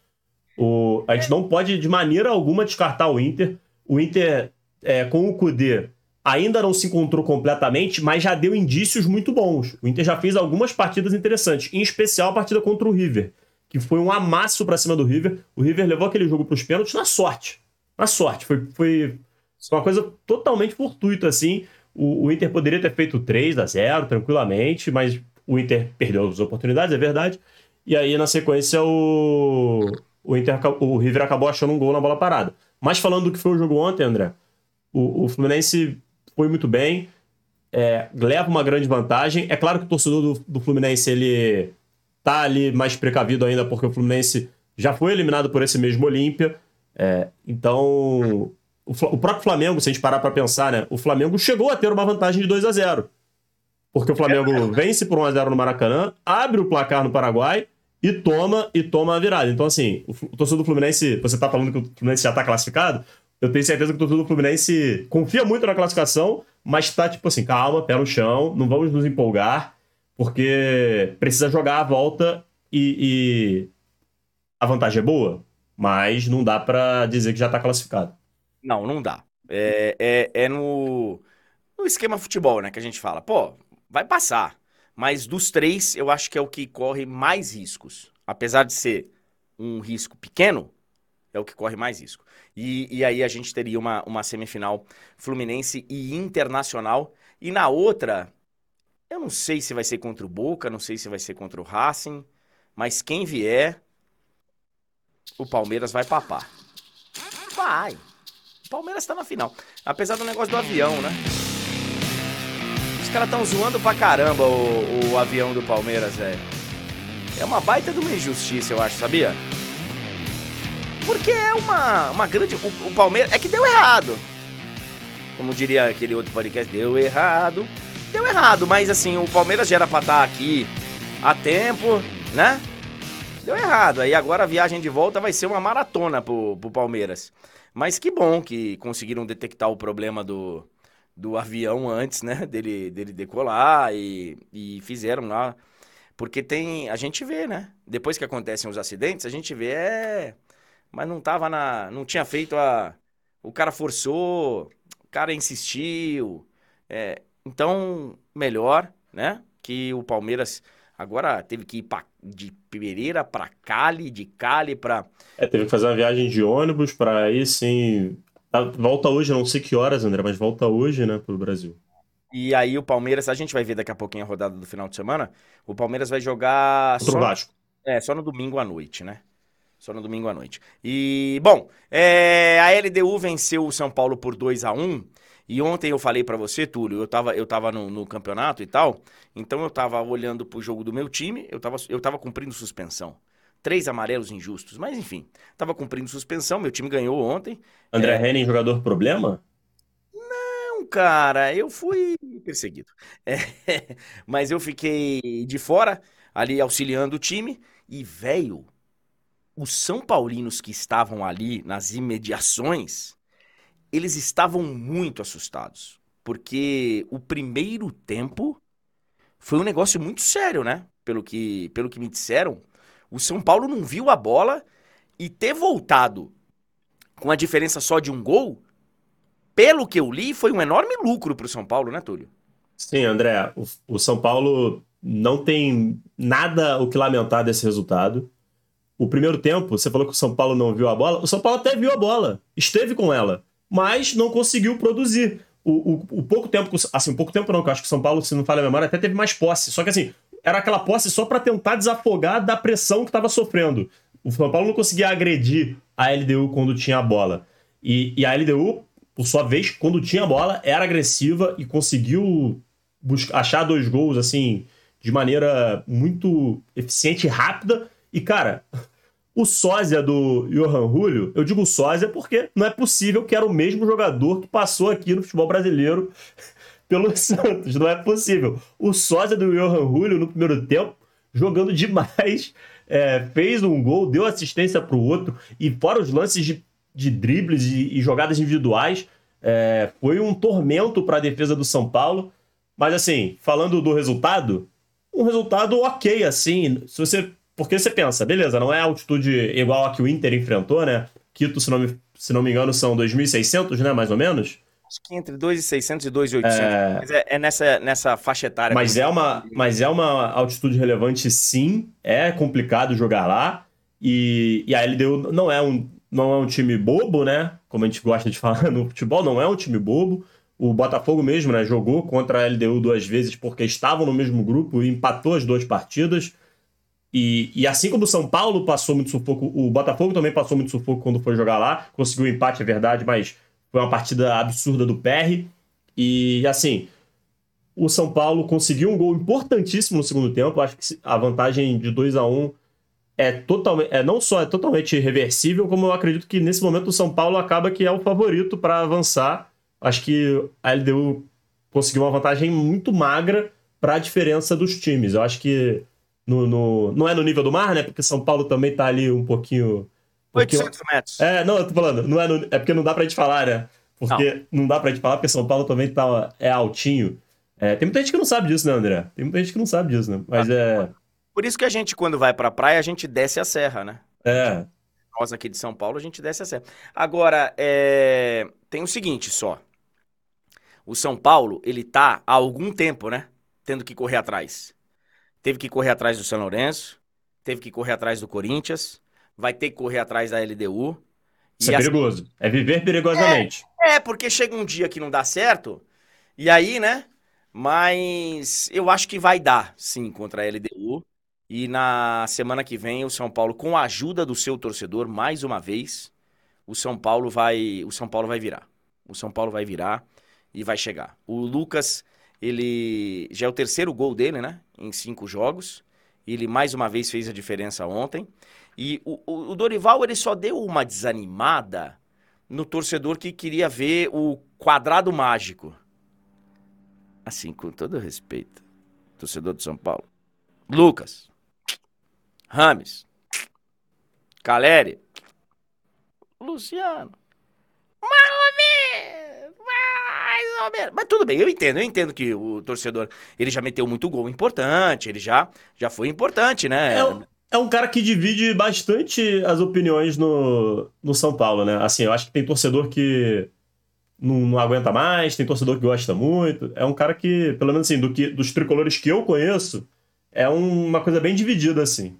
O, a gente não pode, de maneira alguma, descartar o Inter. O Inter, é, com o Kudê, ainda não se encontrou completamente, mas já deu indícios muito bons. O Inter já fez algumas partidas interessantes, em especial a partida contra o River, que foi um amasso para cima do River. O River levou aquele jogo para os pênaltis na sorte. Na sorte. Foi, foi uma coisa totalmente fortuita, assim. O, o Inter poderia ter feito 3 a 0 tranquilamente, mas o Inter perdeu as oportunidades, é verdade. E aí, na sequência, o, o, Inter, o River acabou achando um gol na bola parada. Mas falando do que foi o jogo ontem, André, o, o Fluminense foi muito bem, é, leva uma grande vantagem. É claro que o torcedor do, do Fluminense ele tá ali mais precavido ainda, porque o Fluminense já foi eliminado por esse mesmo Olímpia. É, então, o, o, próprio Flamengo, se a gente parar para pensar, né? O Flamengo chegou a ter uma vantagem de 2 a 0 Porque o Flamengo vence por 1 a 0 no Maracanã, abre o placar no Paraguai e toma e toma a virada. Então, assim, o, torcedor do Fluminense, você tá falando que o Fluminense já tá classificado, eu tenho certeza que o torcedor do Fluminense confia muito na classificação, mas tá tipo assim, calma, pé no chão, não vamos nos empolgar, porque precisa jogar a volta e, e a vantagem é boa, mas não dá para dizer que já tá classificado. Não, não dá. É, é, é no, no esquema futebol, né, que a gente fala, pô, vai passar. Mas dos três, eu acho que é o que corre mais riscos. Apesar de ser um risco pequeno, é o que corre mais risco. E, e aí a gente teria uma, uma semifinal Fluminense e Internacional. E na outra, eu não sei se vai ser contra o Boca, não sei se vai ser contra o Racing, mas quem vier, o Palmeiras vai papar. Vai. O Palmeiras tá na final. Apesar do negócio do avião, né? Caras estão zoando pra caramba o, o avião do Palmeiras, velho. É uma baita de uma injustiça, eu acho, sabia? Porque é uma, uma grande. O, o Palmeiras. É que deu errado. Como diria aquele outro podcast, deu errado. Deu errado, mas assim, o Palmeiras já era pra estar aqui há tempo, né? Deu errado. Aí agora a viagem de volta vai ser uma maratona pro, pro Palmeiras. Mas que bom que conseguiram detectar o problema do, do avião antes, né, dele, dele decolar e, e fizeram lá. Porque tem, a gente vê, né, depois que acontecem os acidentes, a gente vê, é, mas não tava na, não tinha feito a, o cara forçou, o cara insistiu, é, Então, melhor, né? Que o Palmeiras agora teve que ir pra, de Pereira para Cali, de Cali para. É, teve que fazer uma viagem de ônibus para ir, sim. Tá, volta hoje, não sei que horas, André, mas volta hoje, né, pro Brasil. E aí o Palmeiras, a gente vai ver daqui a pouquinho a rodada do final de semana. O Palmeiras vai jogar. Contra o Vasco. É, só no domingo à noite, né? Só no domingo à noite. E, bom, é, a LDU venceu o São Paulo por 2 a 1 E ontem eu falei para você, Túlio, eu tava, eu tava no, no, campeonato e tal, então eu tava olhando pro jogo do meu time, eu tava, eu tava cumprindo suspensão. Três amarelos injustos, mas enfim, tava cumprindo suspensão, meu time ganhou ontem. André é... Henning, jogador problema? Não, cara, eu fui perseguido. É, mas eu fiquei de fora, ali auxiliando o time, e, velho, os São Paulinos que estavam ali nas imediações, eles estavam muito assustados. Porque o primeiro tempo foi um negócio muito sério, né? Pelo que, pelo que me disseram. O São Paulo não viu a bola e ter voltado com a diferença só de um gol, pelo que eu li, foi um enorme lucro para o São Paulo, né, Túlio? Sim, André. O, o São Paulo não tem nada o que lamentar desse resultado o primeiro tempo, você falou que o São Paulo não viu a bola. O São Paulo até viu a bola, esteve com ela, mas não conseguiu produzir. O, o, o pouco tempo, assim, pouco tempo não, que eu acho que o São Paulo, se não falha a memória, até teve mais posse. Só que assim, era aquela posse só para tentar desafogar da pressão que estava sofrendo. O São Paulo não conseguia agredir a LDU quando tinha a bola. E, e a LDU, por sua vez, quando tinha a bola, era agressiva e conseguiu buscar, achar dois gols, assim, de maneira muito eficiente e rápida. E, cara, o sósia do Johan Julio, eu digo sósia porque não é possível que era o mesmo jogador que passou aqui no futebol brasileiro pelo Santos. Não é possível. O sósia do Johan Julio no primeiro tempo, jogando demais, é, fez um gol, deu assistência para o outro, e fora os lances de, de dribles e, e jogadas individuais, é, foi um tormento para a defesa do São Paulo. Mas assim, falando do resultado, um resultado ok, assim. Se você porque você pensa, beleza, não é altitude igual a que o Inter enfrentou, né? Quito, se não me, se não me engano, são 2.600, né? Mais ou menos. Acho que entre 2.600 e 2.800. É... Mas é, é, nessa, nessa faixa etária. Mas é, uma, mas é uma altitude relevante, sim. É complicado jogar lá. E, e a LDU não é, um, não é um time bobo, né? Como a gente gosta de falar no futebol, não é um time bobo. O Botafogo mesmo, né? Jogou contra a LDU duas vezes porque estavam no mesmo grupo e empatou as duas partidas. E, e, assim como o São Paulo passou muito sufoco, o Botafogo também passou muito sufoco quando foi jogar lá. Conseguiu um empate, é verdade, mas foi uma partida absurda do PR. E assim, o São Paulo conseguiu um gol importantíssimo no segundo tempo. Acho que a vantagem de 2 a 1 é totalmente, é não só é totalmente reversível, como eu acredito que nesse momento o São Paulo acaba que é o favorito para avançar. Acho que a LDU conseguiu uma vantagem muito magra para a diferença dos times. Eu acho que no, no, não é no nível do mar, né? Porque São Paulo também tá ali um pouquinho. Um 800 metros. É, não, eu tô falando, não é, no, é porque não dá pra gente falar, né? Porque não. não dá pra gente falar, porque São Paulo também tá, é altinho. É, tem muita gente que não sabe disso, né, André? Tem muita gente que não sabe disso, né? Mas ah, é. Por isso que a gente, quando vai pra praia, a gente desce a serra, né? É. Nós aqui de São Paulo, a gente desce a serra. Agora, é... tem o seguinte só. O São Paulo, ele tá há algum tempo, né? Tendo que correr atrás teve que correr atrás do São Lourenço, teve que correr atrás do Corinthians, vai ter que correr atrás da LDU. Isso é perigoso. É viver perigosamente. É, é, porque chega um dia que não dá certo, e aí, né? Mas eu acho que vai dar, sim, contra a LDU. E na semana que vem, o São Paulo, com a ajuda do seu torcedor, mais uma vez, o São Paulo vai, o São Paulo vai virar. O São Paulo vai virar e vai chegar. O Lucas ele já é o terceiro gol dele, né? Em cinco jogos. Ele mais uma vez fez a diferença ontem. E o, o, Dorival ele só deu uma desanimada no torcedor que queria ver o quadrado mágico. Assim, com todo respeito, torcedor de São Paulo. Lucas, Rames, Caleri, Luciano, Maomé mais ou menos. Mas tudo bem, eu entendo, eu entendo que o torcedor, ele já meteu muito gol importante, ele já, já foi importante, né? É, é um cara que divide bastante as opiniões no, no São Paulo, né? Assim, eu acho que tem torcedor que não, não, aguenta mais, tem torcedor que gosta muito. É um cara que, pelo menos assim, do que, dos tricolores que eu conheço, é um, uma coisa bem dividida, assim.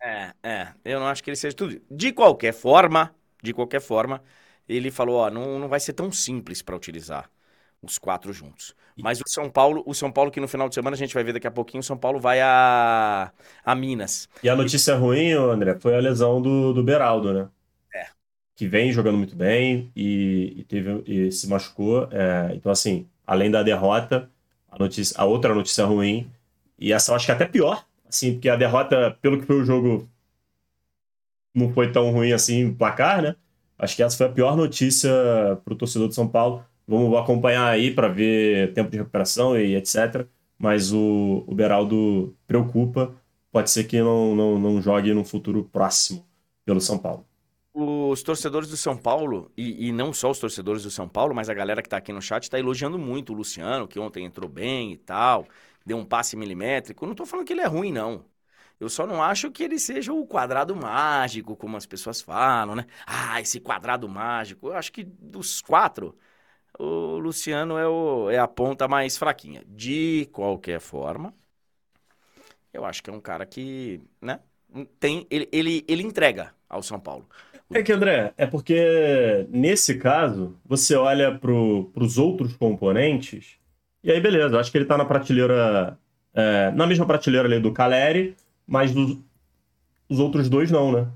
É, é. Eu não acho que ele seja tudo. De qualquer forma, de qualquer forma, ele falou, ó, não, não vai ser tão simples para utilizar os quatro juntos. Mas o São Paulo, o São Paulo que no final de semana a gente vai ver daqui a pouquinho, o São Paulo vai a, a Minas. E a notícia e... ruim, André, foi a lesão do, do Beraldo, né? É. Que vem jogando muito bem e, e teve, e se machucou. É, então, assim, além da derrota, a, notícia, a outra notícia ruim, e essa eu acho que é até pior, assim, porque a derrota, pelo que foi o jogo, não foi tão ruim assim placar, né? Acho que essa foi a pior notícia para o torcedor de São Paulo Vamos acompanhar aí para ver tempo de recuperação e etc. Mas o, o Beraldo preocupa. Pode ser que não, não, não jogue no futuro próximo pelo São Paulo. Os torcedores do São Paulo, e, e, não só os torcedores do São Paulo, mas a galera que está aqui no chat está elogiando muito Eu só não acho que ele seja o quadrado mágico, como as pessoas falam, né? Ah, esse quadrado mágico. Eu acho que dos quatro, o Luciano é, o, é a ponta mais fraquinha. De qualquer forma, eu acho que é um cara que, né, tem, ele, ele, ele entrega ao São Paulo. É que, André, é porque nesse caso, você olha para os outros componentes, e aí beleza, acho que ele está na prateleira, é, na mesma prateleira ali do Caleri, mas dos, os outros dois não, né?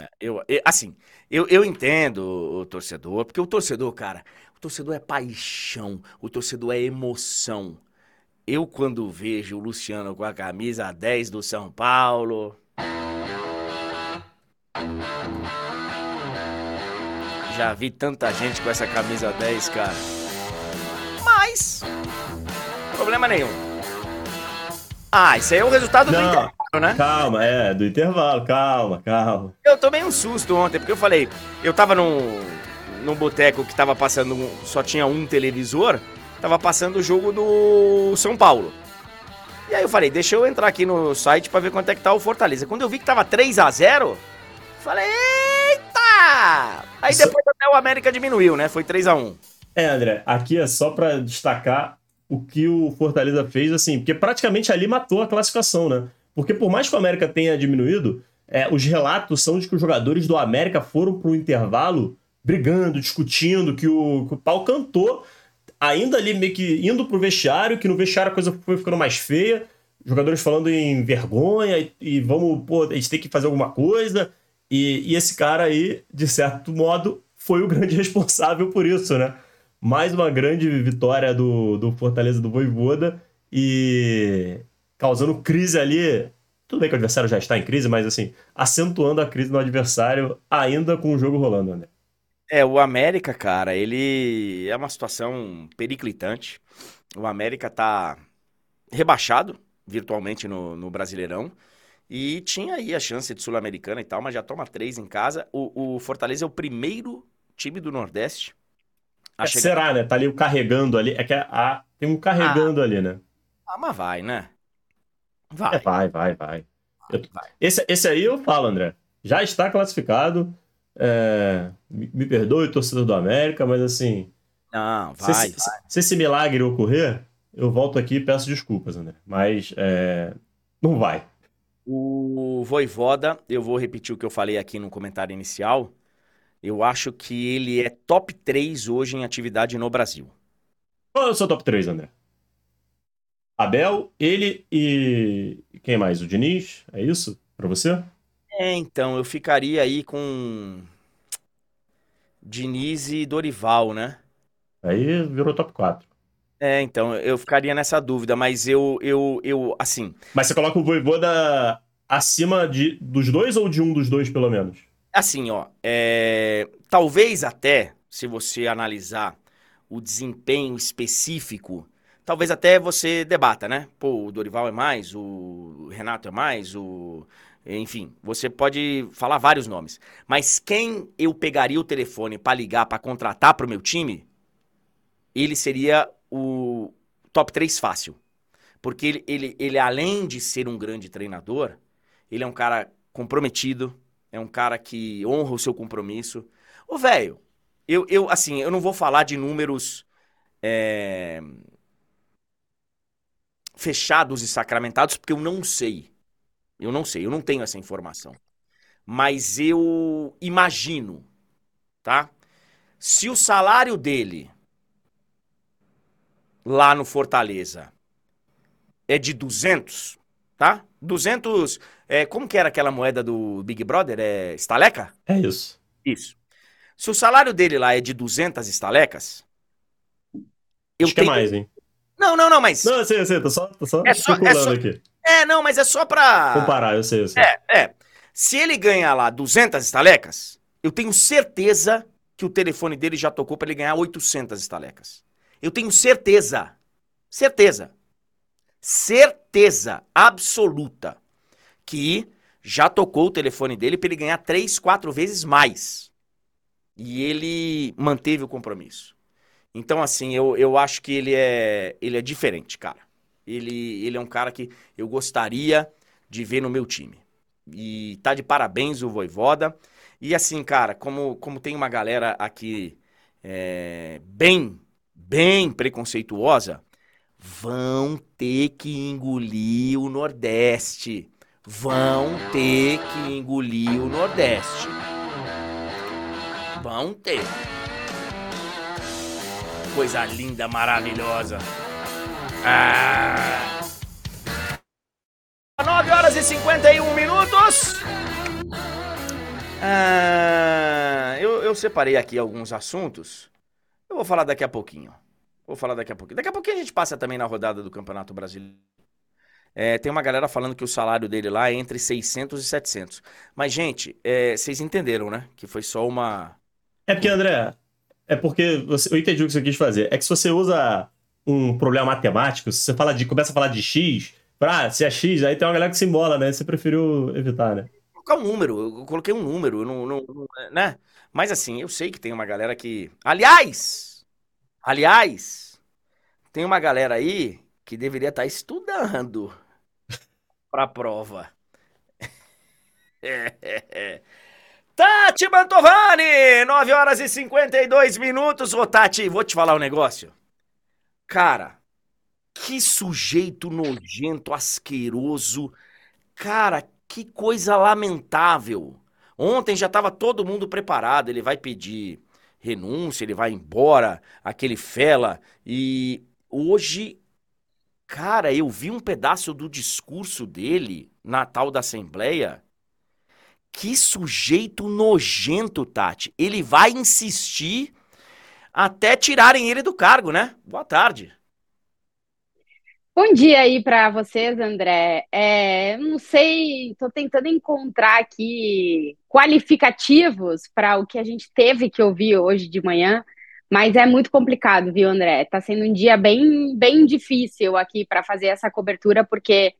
É, eu, assim, eu, eu entendo o torcedor, porque o torcedor, cara, o torcedor é paixão, o torcedor é emoção. Eu, quando vejo o Luciano com a camisa 10 do São Paulo. Já vi tanta gente com essa camisa 10, cara. Mas. Problema nenhum. Ah, isso aí é o resultado Não, do intervalo, né? Calma, é, do intervalo, calma, calma. Eu tomei um susto ontem, porque eu falei, eu tava num, num boteco que tava passando, só tinha um televisor, tava passando o jogo do São Paulo. E aí eu falei, deixa eu entrar aqui no site para ver quanto é que tá o Fortaleza. Quando eu vi que tava 3 a 0 falei, eita! Aí depois até o América diminuiu, né? Foi 3 a 1 É, André, aqui é só para destacar o que o Fortaleza fez, assim, porque praticamente ali matou a classificação, né? Porque por mais que o América tenha diminuído, é, os relatos são de que os jogadores do América foram para o intervalo brigando, discutindo, que o, que o pau cantou, ainda ali meio que indo pro vestiário, que no vestiário a coisa foi ficando mais feia, jogadores falando em vergonha e, e vamos, pô, a gente tem que fazer alguma coisa. E, e esse cara aí, de certo modo, foi o grande responsável por isso, né? Mais uma grande vitória do, do Fortaleza do Voivoda e causando crise ali. Tudo bem que o adversário já está em crise, mas assim, acentuando a crise no adversário ainda com o jogo rolando, né? É, o América, cara, ele é uma situação periclitante. O América tá rebaixado virtualmente no, no Brasileirão. E tinha aí a chance de Sul-Americana e tal, mas já toma três em casa. O, o Fortaleza é o primeiro time do Nordeste é, será, né? Tá ali o carregando ali. É que a, a tem um carregando ah, ali, né? Ah, mas vai, né? Vai. É, vai, vai, vai. Eu, vai. Esse, esse aí eu falo, André. Já está classificado. É, me, me perdoe, torcedor do América, mas assim. Não, vai, se, vai. Se, se, esse milagre ocorrer, eu volto aqui e peço desculpas, André. Mas é, não vai. O Voivoda, eu vou repetir o que eu falei aqui no comentário inicial. Eu acho que ele é top 3 hoje em atividade no Brasil. Qual é o seu top 3, André? Abel, ele e. Quem mais? O Diniz? É isso? Para você? É, então, eu ficaria aí com. Diniz e Dorival, né? Aí virou top 4. É, então, eu ficaria nessa dúvida, mas eu, eu, eu, assim... Mas você coloca o Voivoda acima de, dos dois ou de um dos dois, pelo menos? Assim, ó, é... talvez até, se você analisar o desempenho específico, talvez até você debata, né? Pô, o Dorival é mais, o Renato é mais, o. Enfim, você pode falar vários nomes. Mas quem eu pegaria o telefone para ligar, para contratar para o meu time, ele seria o top 3 fácil. Porque ele, ele, ele, além de ser um grande treinador, ele é um cara comprometido, é um cara que honra o seu compromisso. Ô, velho, eu, eu, assim, eu não vou falar de números é, fechados e sacramentados, porque eu não sei. Eu não sei, eu não tenho essa informação. Mas eu imagino, tá? Se o salário dele lá no Fortaleza é de 200, tá? 200, é, como que era aquela moeda do Big Brother? É estaleca? É isso. Isso. Se o salário dele lá é de 200 estalecas, eu Acho tenho... que é mais, hein? Não, não, não, mas... Não, eu sei, eu sei, tô só, tô só é só, é só... aqui. É, não, mas é só pra... Comparar, eu sei, eu sei. É, é. Se ele ganhar lá 200 estalecas, eu tenho certeza que o telefone dele já tocou para ele ganhar 800 estalecas. Eu tenho certeza. Certeza. Certeza absoluta que já tocou o telefone dele para ele ganhar três, quatro vezes mais. E ele manteve o compromisso. Então, assim, eu, eu acho que ele é, ele é diferente, cara. Ele, ele é um cara que eu gostaria de ver no meu time. E tá de parabéns o Voivoda. E assim, cara, como, como tem uma galera aqui é, bem, bem preconceituosa, vão ter que engolir o Nordeste. Vão ter que engolir o Nordeste. Vão ter. Coisa linda, maravilhosa. Ah. 9 horas e 51 minutos. Ah, eu, eu separei aqui alguns assuntos. Eu vou falar daqui a pouquinho. Vou falar daqui a pouquinho. Daqui a pouquinho a gente passa também na rodada do Campeonato Brasileiro. É, tem uma galera falando que o salário dele lá é entre 600 e 700. Mas, gente, é, vocês entenderam, né? Que foi só uma. É porque, André, é porque você, eu entendi o que você quis fazer. É que se você usa um problema matemático, se você fala de, começa a falar de X, pra, ah, se é X, aí tem uma galera que se embola, né? Você preferiu evitar, né? Colocar um número, eu coloquei um número, não, não, não, né? Mas assim, eu sei que tem uma galera que. Aliás! Aliás! Tem uma galera aí que deveria estar tá estudando para a prova. Tati Mantovani, 9 horas e 52 minutos. Ô, Tati, vou te falar um negócio. Cara, que sujeito nojento, asqueroso. Cara, que coisa lamentável. Ontem já estava todo mundo preparado. Ele vai pedir renúncia, ele vai embora, aquele fela. E hoje Cara, eu vi um pedaço do discurso dele na tal da Assembleia. Que sujeito nojento, Tati. Ele vai insistir até tirarem ele do cargo, né? Boa tarde. Bom dia aí para vocês, André. É, não sei, estou tentando encontrar aqui qualificativos para o que a gente teve que ouvir hoje de manhã. Mas é muito complicado, viu, André? Está sendo um dia bem, bem difícil aqui para fazer essa cobertura, porque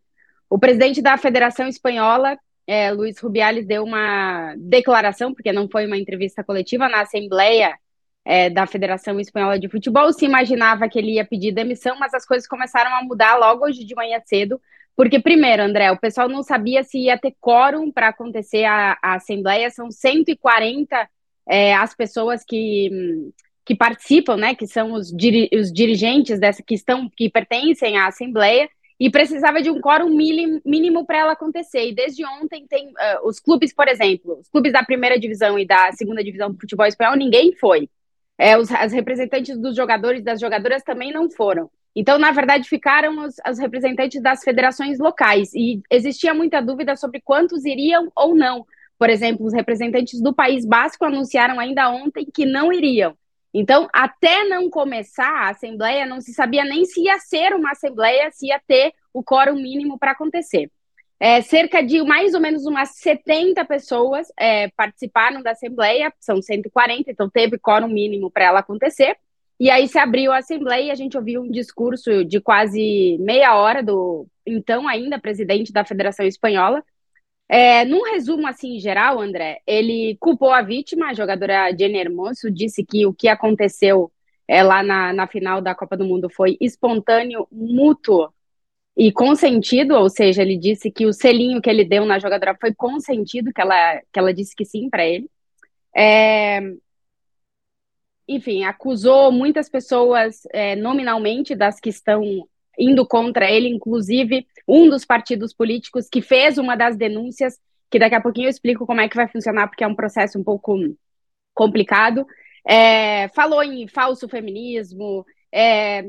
o presidente da Federação Espanhola, é, Luiz Rubiales, deu uma declaração, porque não foi uma entrevista coletiva, na Assembleia é, da Federação Espanhola de Futebol. Se imaginava que ele ia pedir demissão, mas as coisas começaram a mudar logo hoje de manhã cedo. Porque, primeiro, André, o pessoal não sabia se ia ter quórum para acontecer a, a Assembleia, são 140 é, as pessoas que que participam, né, que são os, diri os dirigentes dessa que estão que pertencem à Assembleia e precisava de um quórum mínimo para ela acontecer. E desde ontem tem uh, os clubes, por exemplo, os clubes da primeira divisão e da segunda divisão do futebol espanhol, ninguém foi. É, os as representantes dos jogadores e das jogadoras também não foram. Então, na verdade, ficaram os, os representantes das federações locais e existia muita dúvida sobre quantos iriam ou não. Por exemplo, os representantes do País Basco anunciaram ainda ontem que não iriam. Então, até não começar a Assembleia, não se sabia nem se ia ser uma Assembleia, se ia ter o quórum mínimo para acontecer. É, cerca de mais ou menos umas 70 pessoas é, participaram da Assembleia, são 140, então teve quórum mínimo para ela acontecer. E aí se abriu a Assembleia e a gente ouviu um discurso de quase meia hora do então ainda presidente da Federação Espanhola, é, num resumo assim geral, André, ele culpou a vítima, a jogadora Jenny Hermoso, disse que o que aconteceu é, lá na, na final da Copa do Mundo foi espontâneo, mútuo e consentido, ou seja, ele disse que o selinho que ele deu na jogadora foi consentido, que ela, que ela disse que sim para ele. É, enfim, acusou muitas pessoas é, nominalmente das que estão indo contra ele, inclusive um dos partidos políticos que fez uma das denúncias, que daqui a pouquinho eu explico como é que vai funcionar, porque é um processo um pouco complicado. É, falou em falso feminismo, é,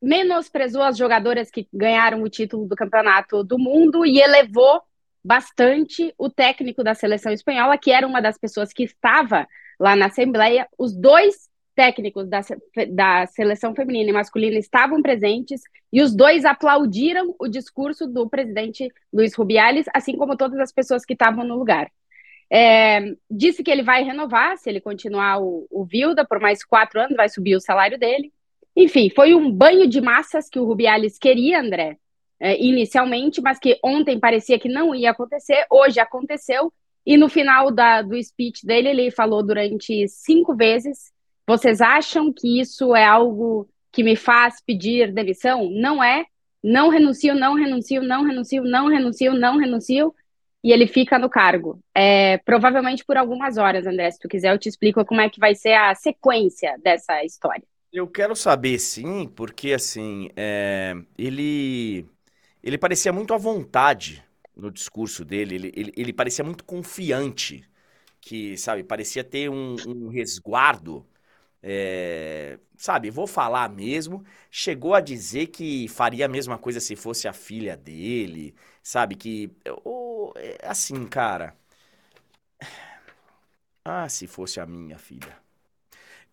menosprezou as jogadoras que ganharam o título do campeonato do mundo e elevou bastante o técnico da seleção espanhola, que era uma das pessoas que estava lá na Assembleia. Os dois técnicos da, da seleção feminina e masculina estavam presentes e os dois aplaudiram o discurso do presidente Luiz Rubiales, assim como todas as pessoas que estavam no lugar. É, disse que ele vai renovar, se ele continuar o, o Vilda por mais quatro anos, vai subir o salário dele. Enfim, foi um banho de massas que o Rubiales queria, André, é, inicialmente, mas que ontem parecia que não ia acontecer, hoje aconteceu, e no final da, do speech dele, ele falou durante cinco vezes: vocês acham que isso é algo que me faz pedir demissão? Não é. Não renuncio, não renuncio, não renuncio, não renuncio, não renuncio, e ele fica no cargo. É, provavelmente por algumas horas, André. Se tu quiser, eu te explico como é que vai ser a sequência dessa história. Eu quero saber, sim, porque assim, é, ele ele parecia muito à vontade no discurso dele, ele, ele, ele parecia muito confiante, que, sabe, parecia ter um, um resguardo, é, sabe, vou falar mesmo, chegou a dizer que faria a mesma coisa se fosse a filha dele, sabe, que, oh, assim, cara, ah, se fosse a minha filha.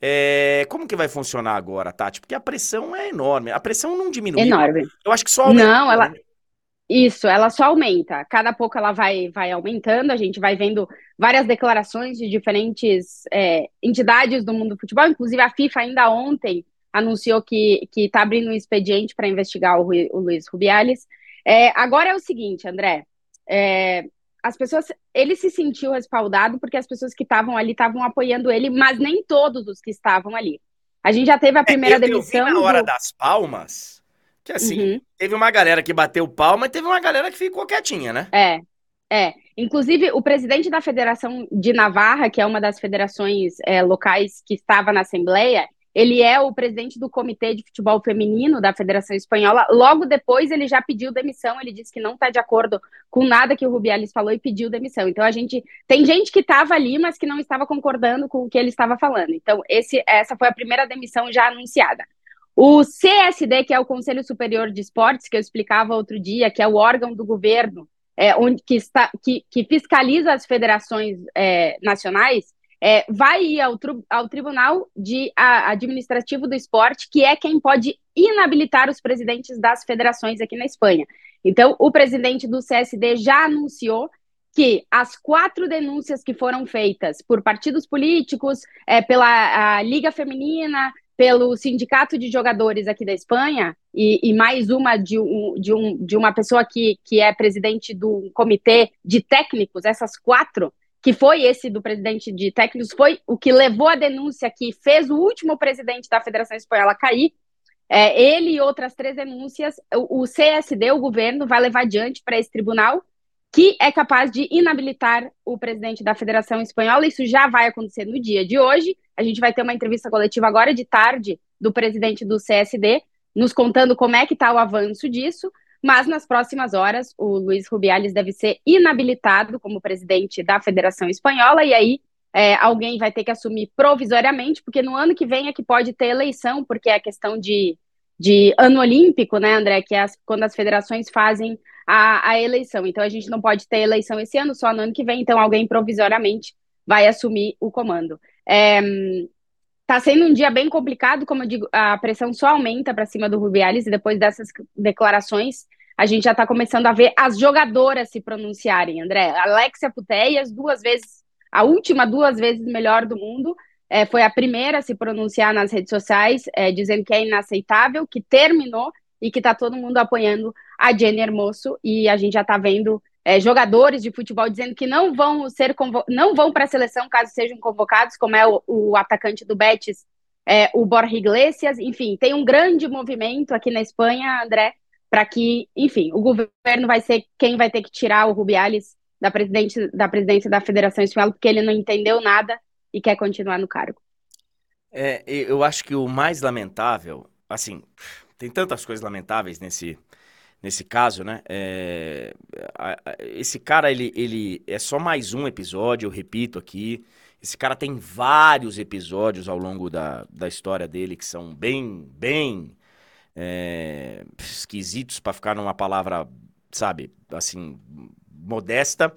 É, como que vai funcionar agora, Tati? Porque a pressão é enorme. A pressão não diminui. Enorme. Eu acho que só aumenta. Não, ela. Isso, ela só aumenta. Cada pouco ela vai, vai aumentando. A gente vai vendo várias declarações de diferentes é, entidades do mundo do futebol. Inclusive, a FIFA ainda ontem anunciou que está abrindo um expediente para investigar o, o Luiz Rubiales. É, agora é o seguinte, André. É, as pessoas, ele se sentiu respaldado porque as pessoas que estavam ali estavam apoiando ele, mas nem todos os que estavam ali. A gente já teve a primeira é, eu, demissão. Eu na hora do... das palmas, que assim, uhum. teve uma galera que bateu palma e teve uma galera que ficou quietinha, né? É, é. Inclusive, o presidente da Federação de Navarra, que é uma das federações é, locais que estava na Assembleia, ele é o presidente do Comitê de Futebol Feminino da Federação Espanhola. Logo depois, ele já pediu demissão. Ele disse que não está de acordo com nada que o Rubiales falou e pediu demissão. Então, a gente tem gente que estava ali, mas que não estava concordando com o que ele estava falando. Então, esse, essa foi a primeira demissão já anunciada. O CSD, que é o Conselho Superior de Esportes, que eu explicava outro dia, que é o órgão do governo é, onde, que, está, que, que fiscaliza as federações é, nacionais, é, vai ir ao, ao Tribunal de a, Administrativo do Esporte, que é quem pode inabilitar os presidentes das federações aqui na Espanha. Então, o presidente do CSD já anunciou que as quatro denúncias que foram feitas por partidos políticos, é, pela Liga Feminina, pelo Sindicato de Jogadores aqui da Espanha, e, e mais uma de, um, de, um, de uma pessoa que, que é presidente do comitê de técnicos, essas quatro que foi esse do presidente de técnicos, foi o que levou a denúncia que fez o último presidente da Federação Espanhola cair. É, ele e outras três denúncias, o, o CSD, o governo, vai levar adiante para esse tribunal, que é capaz de inabilitar o presidente da Federação Espanhola. Isso já vai acontecer no dia de hoje. A gente vai ter uma entrevista coletiva agora de tarde do presidente do CSD, nos contando como é que está o avanço disso. Mas nas próximas horas, o Luiz Rubiales deve ser inabilitado como presidente da Federação Espanhola, e aí é, alguém vai ter que assumir provisoriamente, porque no ano que vem é que pode ter eleição, porque é a questão de, de ano olímpico, né, André? Que é as, quando as federações fazem a, a eleição. Então a gente não pode ter eleição esse ano, só no ano que vem, então alguém provisoriamente vai assumir o comando. É, Tá sendo um dia bem complicado, como eu digo, a pressão só aumenta para cima do Rubiales e depois dessas declarações, a gente já está começando a ver as jogadoras se pronunciarem, André. Alexia Putellas, duas vezes, a última duas vezes melhor do mundo, é, foi a primeira a se pronunciar nas redes sociais, é, dizendo que é inaceitável, que terminou e que está todo mundo apoiando a Jenny Hermoso, e a gente já está vendo é, jogadores de futebol dizendo que não vão ser não vão para a seleção caso sejam convocados, como é o, o atacante do Betis, é, o Borja Iglesias. Enfim, tem um grande movimento aqui na Espanha, André, para que, enfim, o governo vai ser quem vai ter que tirar o Rubiales da, presidente, da presidência da Federação Espanhola, porque ele não entendeu nada e quer continuar no cargo. É, eu acho que o mais lamentável, assim, tem tantas coisas lamentáveis nesse, nesse caso, né? É, a, a, esse cara, ele, ele é só mais um episódio, eu repito aqui. Esse cara tem vários episódios ao longo da, da história dele que são bem, bem é, esquisitos para ficar numa palavra, sabe, assim, modesta.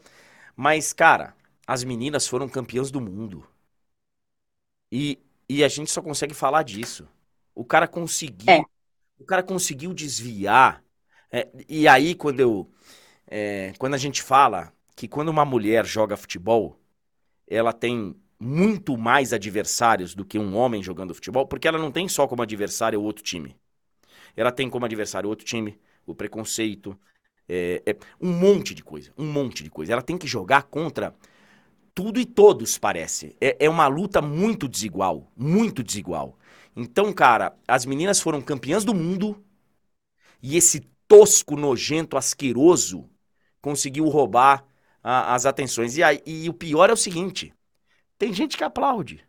Mas, cara, as meninas foram campeãs do mundo. E, e a gente só consegue falar disso. O cara conseguiu. É. O cara conseguiu desviar. É, e aí, quando eu. É, quando a gente fala que quando uma mulher joga futebol, ela tem muito mais adversários do que um homem jogando futebol, porque ela não tem só como adversário o outro time. Ela tem como adversário o outro time, o preconceito, é, é, um monte de coisa, um monte de coisa. Ela tem que jogar contra tudo e todos, parece. É, é uma luta muito desigual, muito desigual. Então, cara, as meninas foram campeãs do mundo e esse tosco, nojento, asqueroso conseguiu roubar a, as atenções. E, aí, e o pior é o seguinte: tem gente que aplaude.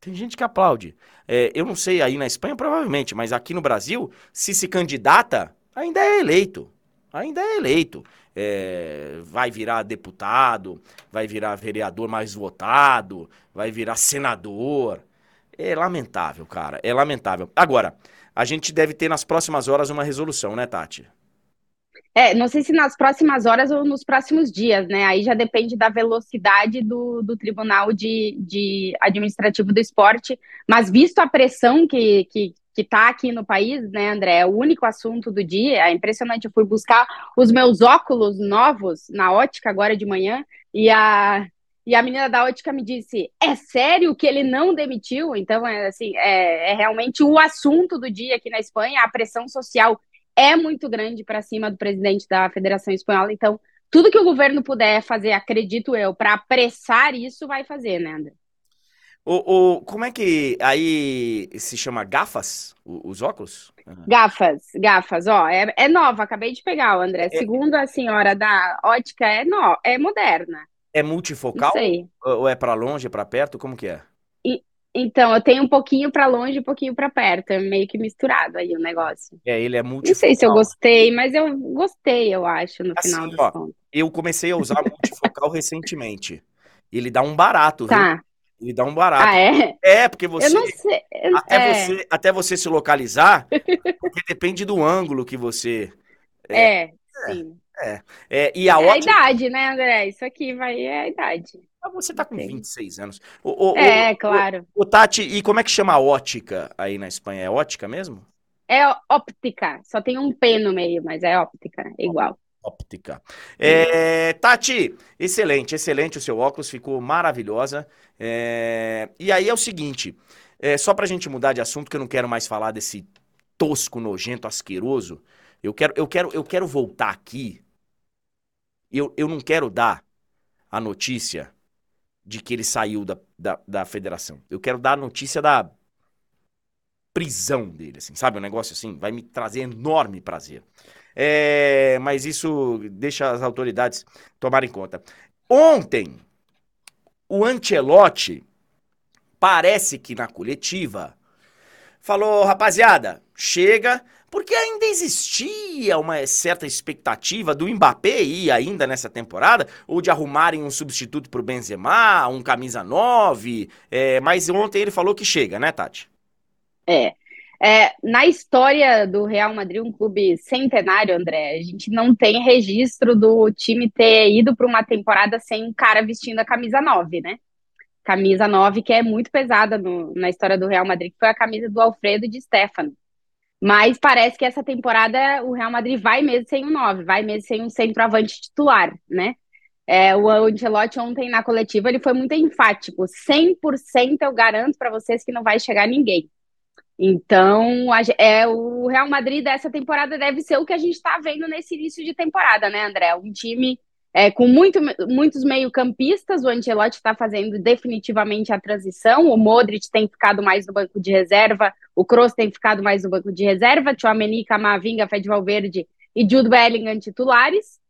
Tem gente que aplaude. É, eu não sei aí na Espanha, provavelmente, mas aqui no Brasil, se se candidata, ainda é eleito. Ainda é eleito. É, vai virar deputado, vai virar vereador mais votado, vai virar senador. É lamentável, cara. É lamentável. Agora, a gente deve ter nas próximas horas uma resolução, né, Tati? É, não sei se nas próximas horas ou nos próximos dias, né? Aí já depende da velocidade do, do Tribunal de, de Administrativo do Esporte, mas visto a pressão que, que, que tá aqui no país, né, André? É o único assunto do dia. É impressionante. Eu fui buscar os meus óculos novos na ótica agora de manhã e a, e a menina da ótica me disse: é sério que ele não demitiu? Então, é assim, é, é realmente o assunto do dia aqui na Espanha, a pressão social é muito grande para cima do presidente da Federação Espanhola. Então, tudo que o governo puder fazer, acredito eu, para apressar isso, vai fazer, né, André? O, o, como é que aí se chama gafas, os óculos? Uhum. Gafas, gafas, ó, é, é nova, acabei de pegar, André. É, Segundo a senhora da ótica, é, no, é moderna. É multifocal? Ou é para longe, para perto? Como que é? Então, eu tenho um pouquinho para longe e um pouquinho para perto. É meio que misturado aí o negócio. É, ele é multifocal. Não sei se eu gostei, mas eu gostei, eu acho, no assim, final do contas. Eu comecei a usar multifocal recentemente. Ele dá um barato, tá. viu? Ele dá um barato. Ah, é? É, porque você. Eu não sei. Até, é. você até você se localizar, porque depende do ângulo que você. É, é sim. É. é e a, é a idade, né, André? Isso aqui vai é a idade. Ah, você tá com 26 anos. O, o, é, o, claro. O, Tati, e como é que chama a ótica aí na Espanha? É ótica mesmo? É óptica. Só tem um P no meio, mas é óptica, é igual. Óptica. É, Tati, excelente, excelente o seu óculos, ficou maravilhosa. É, e aí é o seguinte, é, só pra gente mudar de assunto, que eu não quero mais falar desse tosco, nojento, asqueroso. Eu quero, eu quero, eu quero voltar aqui. Eu, eu não quero dar a notícia de que ele saiu da, da, da federação. Eu quero dar a notícia da prisão dele, assim, sabe? Um negócio assim, vai me trazer enorme prazer. É, mas isso deixa as autoridades tomarem conta. Ontem, o Ancelotti parece que na coletiva falou, rapaziada, chega, porque ainda existia uma certa expectativa do Mbappé ir ainda nessa temporada, ou de arrumarem um substituto para o Benzema, um camisa 9, é, mas ontem ele falou que chega, né, Tati? É. é. Na história do Real Madrid, um clube centenário, André, a gente não tem registro do time ter ido para uma temporada sem um cara vestindo a camisa 9, né? Camisa 9, que é muito pesada no, na história do Real Madrid, que foi a camisa do Alfredo de Stefano. Mas parece que essa temporada o Real Madrid vai mesmo sem um 9, vai mesmo sem um centroavante titular, né? É, o Ancelotti ontem na coletiva ele foi muito enfático, 100% eu garanto para vocês que não vai chegar ninguém. Então, a, é, o Real Madrid dessa temporada deve ser o que a gente está vendo nesse início de temporada, né, André? Um time é, com muito, muitos meio-campistas, o Ancelotti está fazendo definitivamente a transição. O Modric tem ficado mais no banco de reserva, o Kroos tem ficado mais no banco de reserva, Tchouameni, Camavinga, Fed Valverde e Jude Bellingham titulares,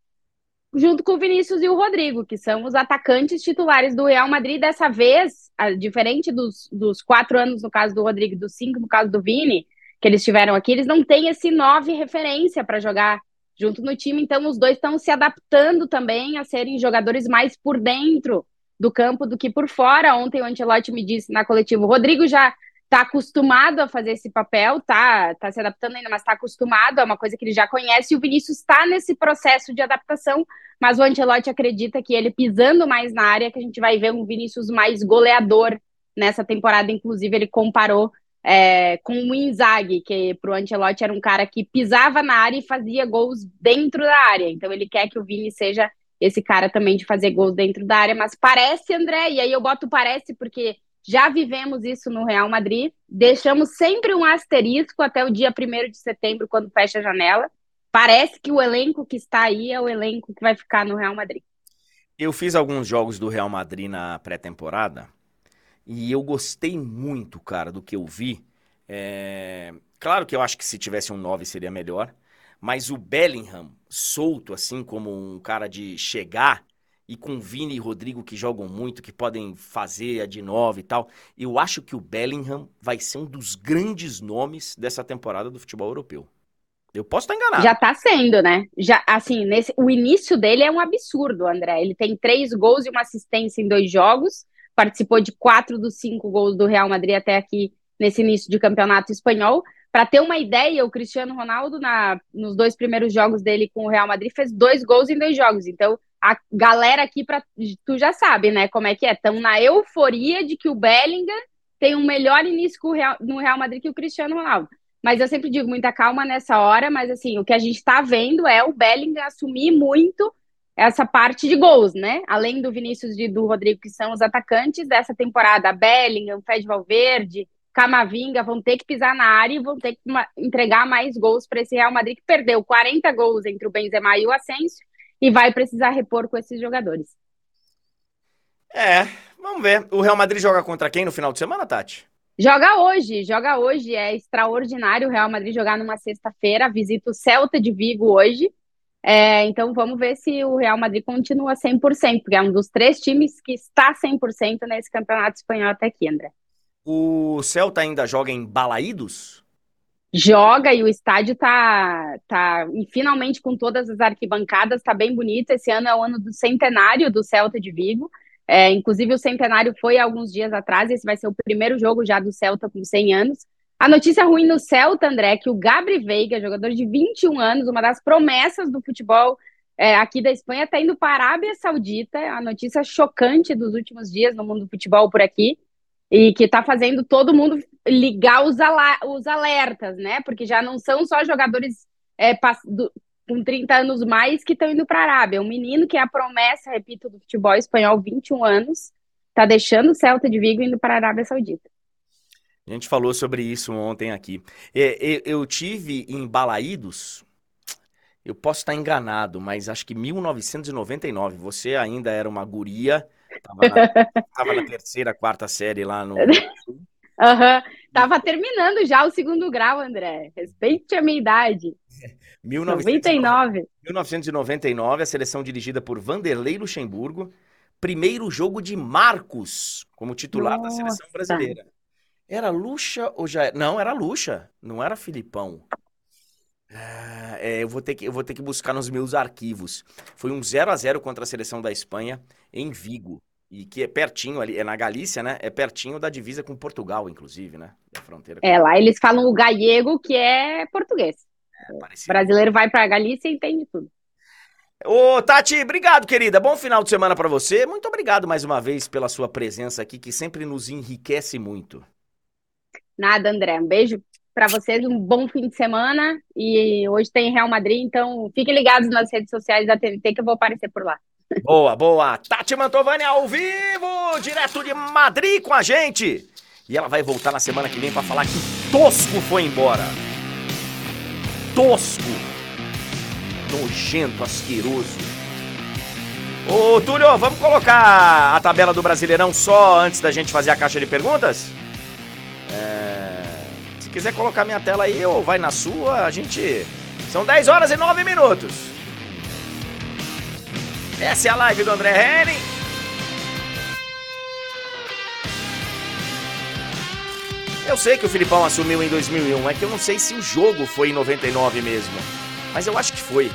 junto com o Vinícius e o Rodrigo, que são os atacantes titulares do Real Madrid. Dessa vez, diferente dos, dos quatro anos no caso do Rodrigo, dos cinco no caso do Vini, que eles tiveram aqui, eles não têm esse nove referência para jogar junto no time, então os dois estão se adaptando também a serem jogadores mais por dentro do campo do que por fora. Ontem o Ancelotti me disse na coletiva, o Rodrigo já está acostumado a fazer esse papel, tá, tá se adaptando ainda, mas está acostumado, é uma coisa que ele já conhece, e o Vinícius está nesse processo de adaptação, mas o Ancelotti acredita que ele pisando mais na área, que a gente vai ver um Vinícius mais goleador nessa temporada, inclusive ele comparou é, com o Inzaghi, que para o Ancelotti era um cara que pisava na área e fazia gols dentro da área, então ele quer que o Vini seja esse cara também de fazer gols dentro da área, mas parece, André, e aí eu boto parece porque já vivemos isso no Real Madrid, deixamos sempre um asterisco até o dia 1 de setembro, quando fecha a janela. Parece que o elenco que está aí é o elenco que vai ficar no Real Madrid. Eu fiz alguns jogos do Real Madrid na pré-temporada e eu gostei muito, cara, do que eu vi. É... Claro que eu acho que se tivesse um 9 seria melhor, mas o Bellingham solto, assim, como um cara de chegar, e com Vini e Rodrigo que jogam muito, que podem fazer a de nove e tal. Eu acho que o Bellingham vai ser um dos grandes nomes dessa temporada do futebol europeu. Eu posso estar enganado. Já está sendo, né? Já, assim, nesse, o início dele é um absurdo, André. Ele tem três gols e uma assistência em dois jogos. Participou de quatro dos cinco gols do Real Madrid até aqui nesse início de campeonato espanhol. Para ter uma ideia, o Cristiano Ronaldo, na, nos dois primeiros jogos dele com o Real Madrid, fez dois gols em dois jogos. Então, a galera aqui, pra, tu já sabe, né, como é que é. Estão na euforia de que o Bellingham tem um melhor início Real, no Real Madrid que o Cristiano Ronaldo. Mas eu sempre digo, muita calma nessa hora, mas assim, o que a gente está vendo é o Bellingham assumir muito essa parte de gols, né? Além do Vinícius e do Rodrigo, que são os atacantes dessa temporada, Bellingham, Fed Valverde, Camavinga vão ter que pisar na área e vão ter que entregar mais gols para esse Real Madrid que perdeu 40 gols entre o Benzema e o Asensio e vai precisar repor com esses jogadores. É, vamos ver. O Real Madrid joga contra quem no final de semana, Tati? Joga hoje, joga hoje. É extraordinário o Real Madrid jogar numa sexta-feira. Visita o Celta de Vigo hoje. É, então vamos ver se o Real Madrid continua 100%, porque é um dos três times que está 100% nesse campeonato espanhol até aqui, André. O Celta ainda joga em Balaídos? joga e o estádio tá, tá e finalmente com todas as arquibancadas, tá bem bonito. Esse ano é o ano do centenário do Celta de Vigo. É, inclusive, o centenário foi alguns dias atrás, esse vai ser o primeiro jogo já do Celta com 100 anos. A notícia ruim no Celta, André, é que o Gabri Veiga, jogador de 21 anos, uma das promessas do futebol é, aqui da Espanha, está indo para a Arábia Saudita. A notícia chocante dos últimos dias no mundo do futebol por aqui e que está fazendo todo mundo ligar os, os alertas, né? Porque já não são só jogadores é, do, com 30 anos mais que estão indo para a Arábia. Um menino que é a promessa, repito, do futebol espanhol, 21 anos, está deixando o Celta de Vigo indo para a Arábia Saudita. A gente falou sobre isso ontem aqui. É, eu tive em Balaídos, eu posso estar enganado, mas acho que 1999. Você ainda era uma guria Tava na, na terceira, quarta série lá no. Uhum. Tava terminando já o segundo grau, André. Respeite a minha idade. 1999. 1999, a seleção dirigida por Vanderlei Luxemburgo. Primeiro jogo de Marcos como titular Nossa. da seleção brasileira. Era Luxa ou já era? Não, era Luxa, não era Filipão. Ah, é, eu, vou ter que, eu vou ter que buscar nos meus arquivos. Foi um 0 a 0 contra a seleção da Espanha em Vigo. E que é pertinho ali, é na Galícia, né? É pertinho da divisa com Portugal, inclusive, né? Da fronteira. É, lá eles falam o gallego, que é português. É, o brasileiro vai pra Galícia e entende tudo. Ô, Tati, obrigado, querida. Bom final de semana para você. Muito obrigado mais uma vez pela sua presença aqui, que sempre nos enriquece muito. Nada, André. Um beijo para vocês, um bom fim de semana. E hoje tem Real Madrid, então fiquem ligados nas redes sociais da TNT que eu vou aparecer por lá. Boa, boa. Tati Mantovani ao vivo, direto de Madrid com a gente. E ela vai voltar na semana que vem para falar que Tosco foi embora. Tosco. Nojento, asqueroso. Ô, Túlio, vamos colocar a tabela do Brasileirão só antes da gente fazer a caixa de perguntas? É... Se quiser colocar minha tela aí ou vai na sua, a gente. São 10 horas e 9 minutos. Essa é a live do André Henning. Eu sei que o Filipão assumiu em 2001, é que eu não sei se o jogo foi em 99 mesmo. Mas eu acho que foi.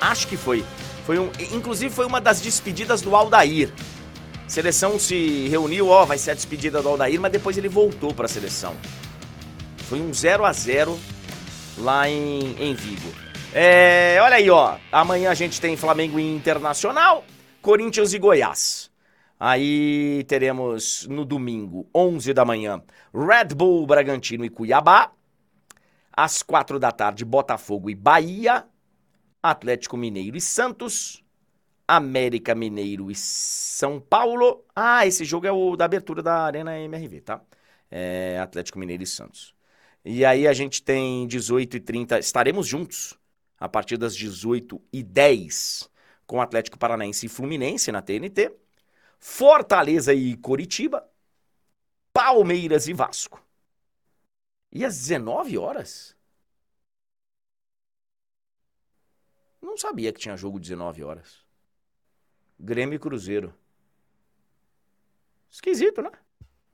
Acho que foi. Foi um, inclusive foi uma das despedidas do Aldair. Seleção se reuniu, ó, vai ser a despedida do Aldair, mas depois ele voltou para a seleção. Foi um 0 a 0 lá em, em Vigo. É, olha aí, ó. Amanhã a gente tem Flamengo Internacional, Corinthians e Goiás. Aí teremos no domingo, 11 da manhã, Red Bull Bragantino e Cuiabá. Às 4 da tarde, Botafogo e Bahia. Atlético Mineiro e Santos. América Mineiro e São Paulo. Ah, esse jogo é o da abertura da Arena MRV, tá? É Atlético Mineiro e Santos. E aí a gente tem 18 e 30, estaremos juntos a partir das 18 e 10 com Atlético Paranaense e Fluminense na TNT. Fortaleza e Coritiba, Palmeiras e Vasco. E às 19 horas? Não sabia que tinha jogo 19 horas. Grêmio e Cruzeiro. Esquisito, né?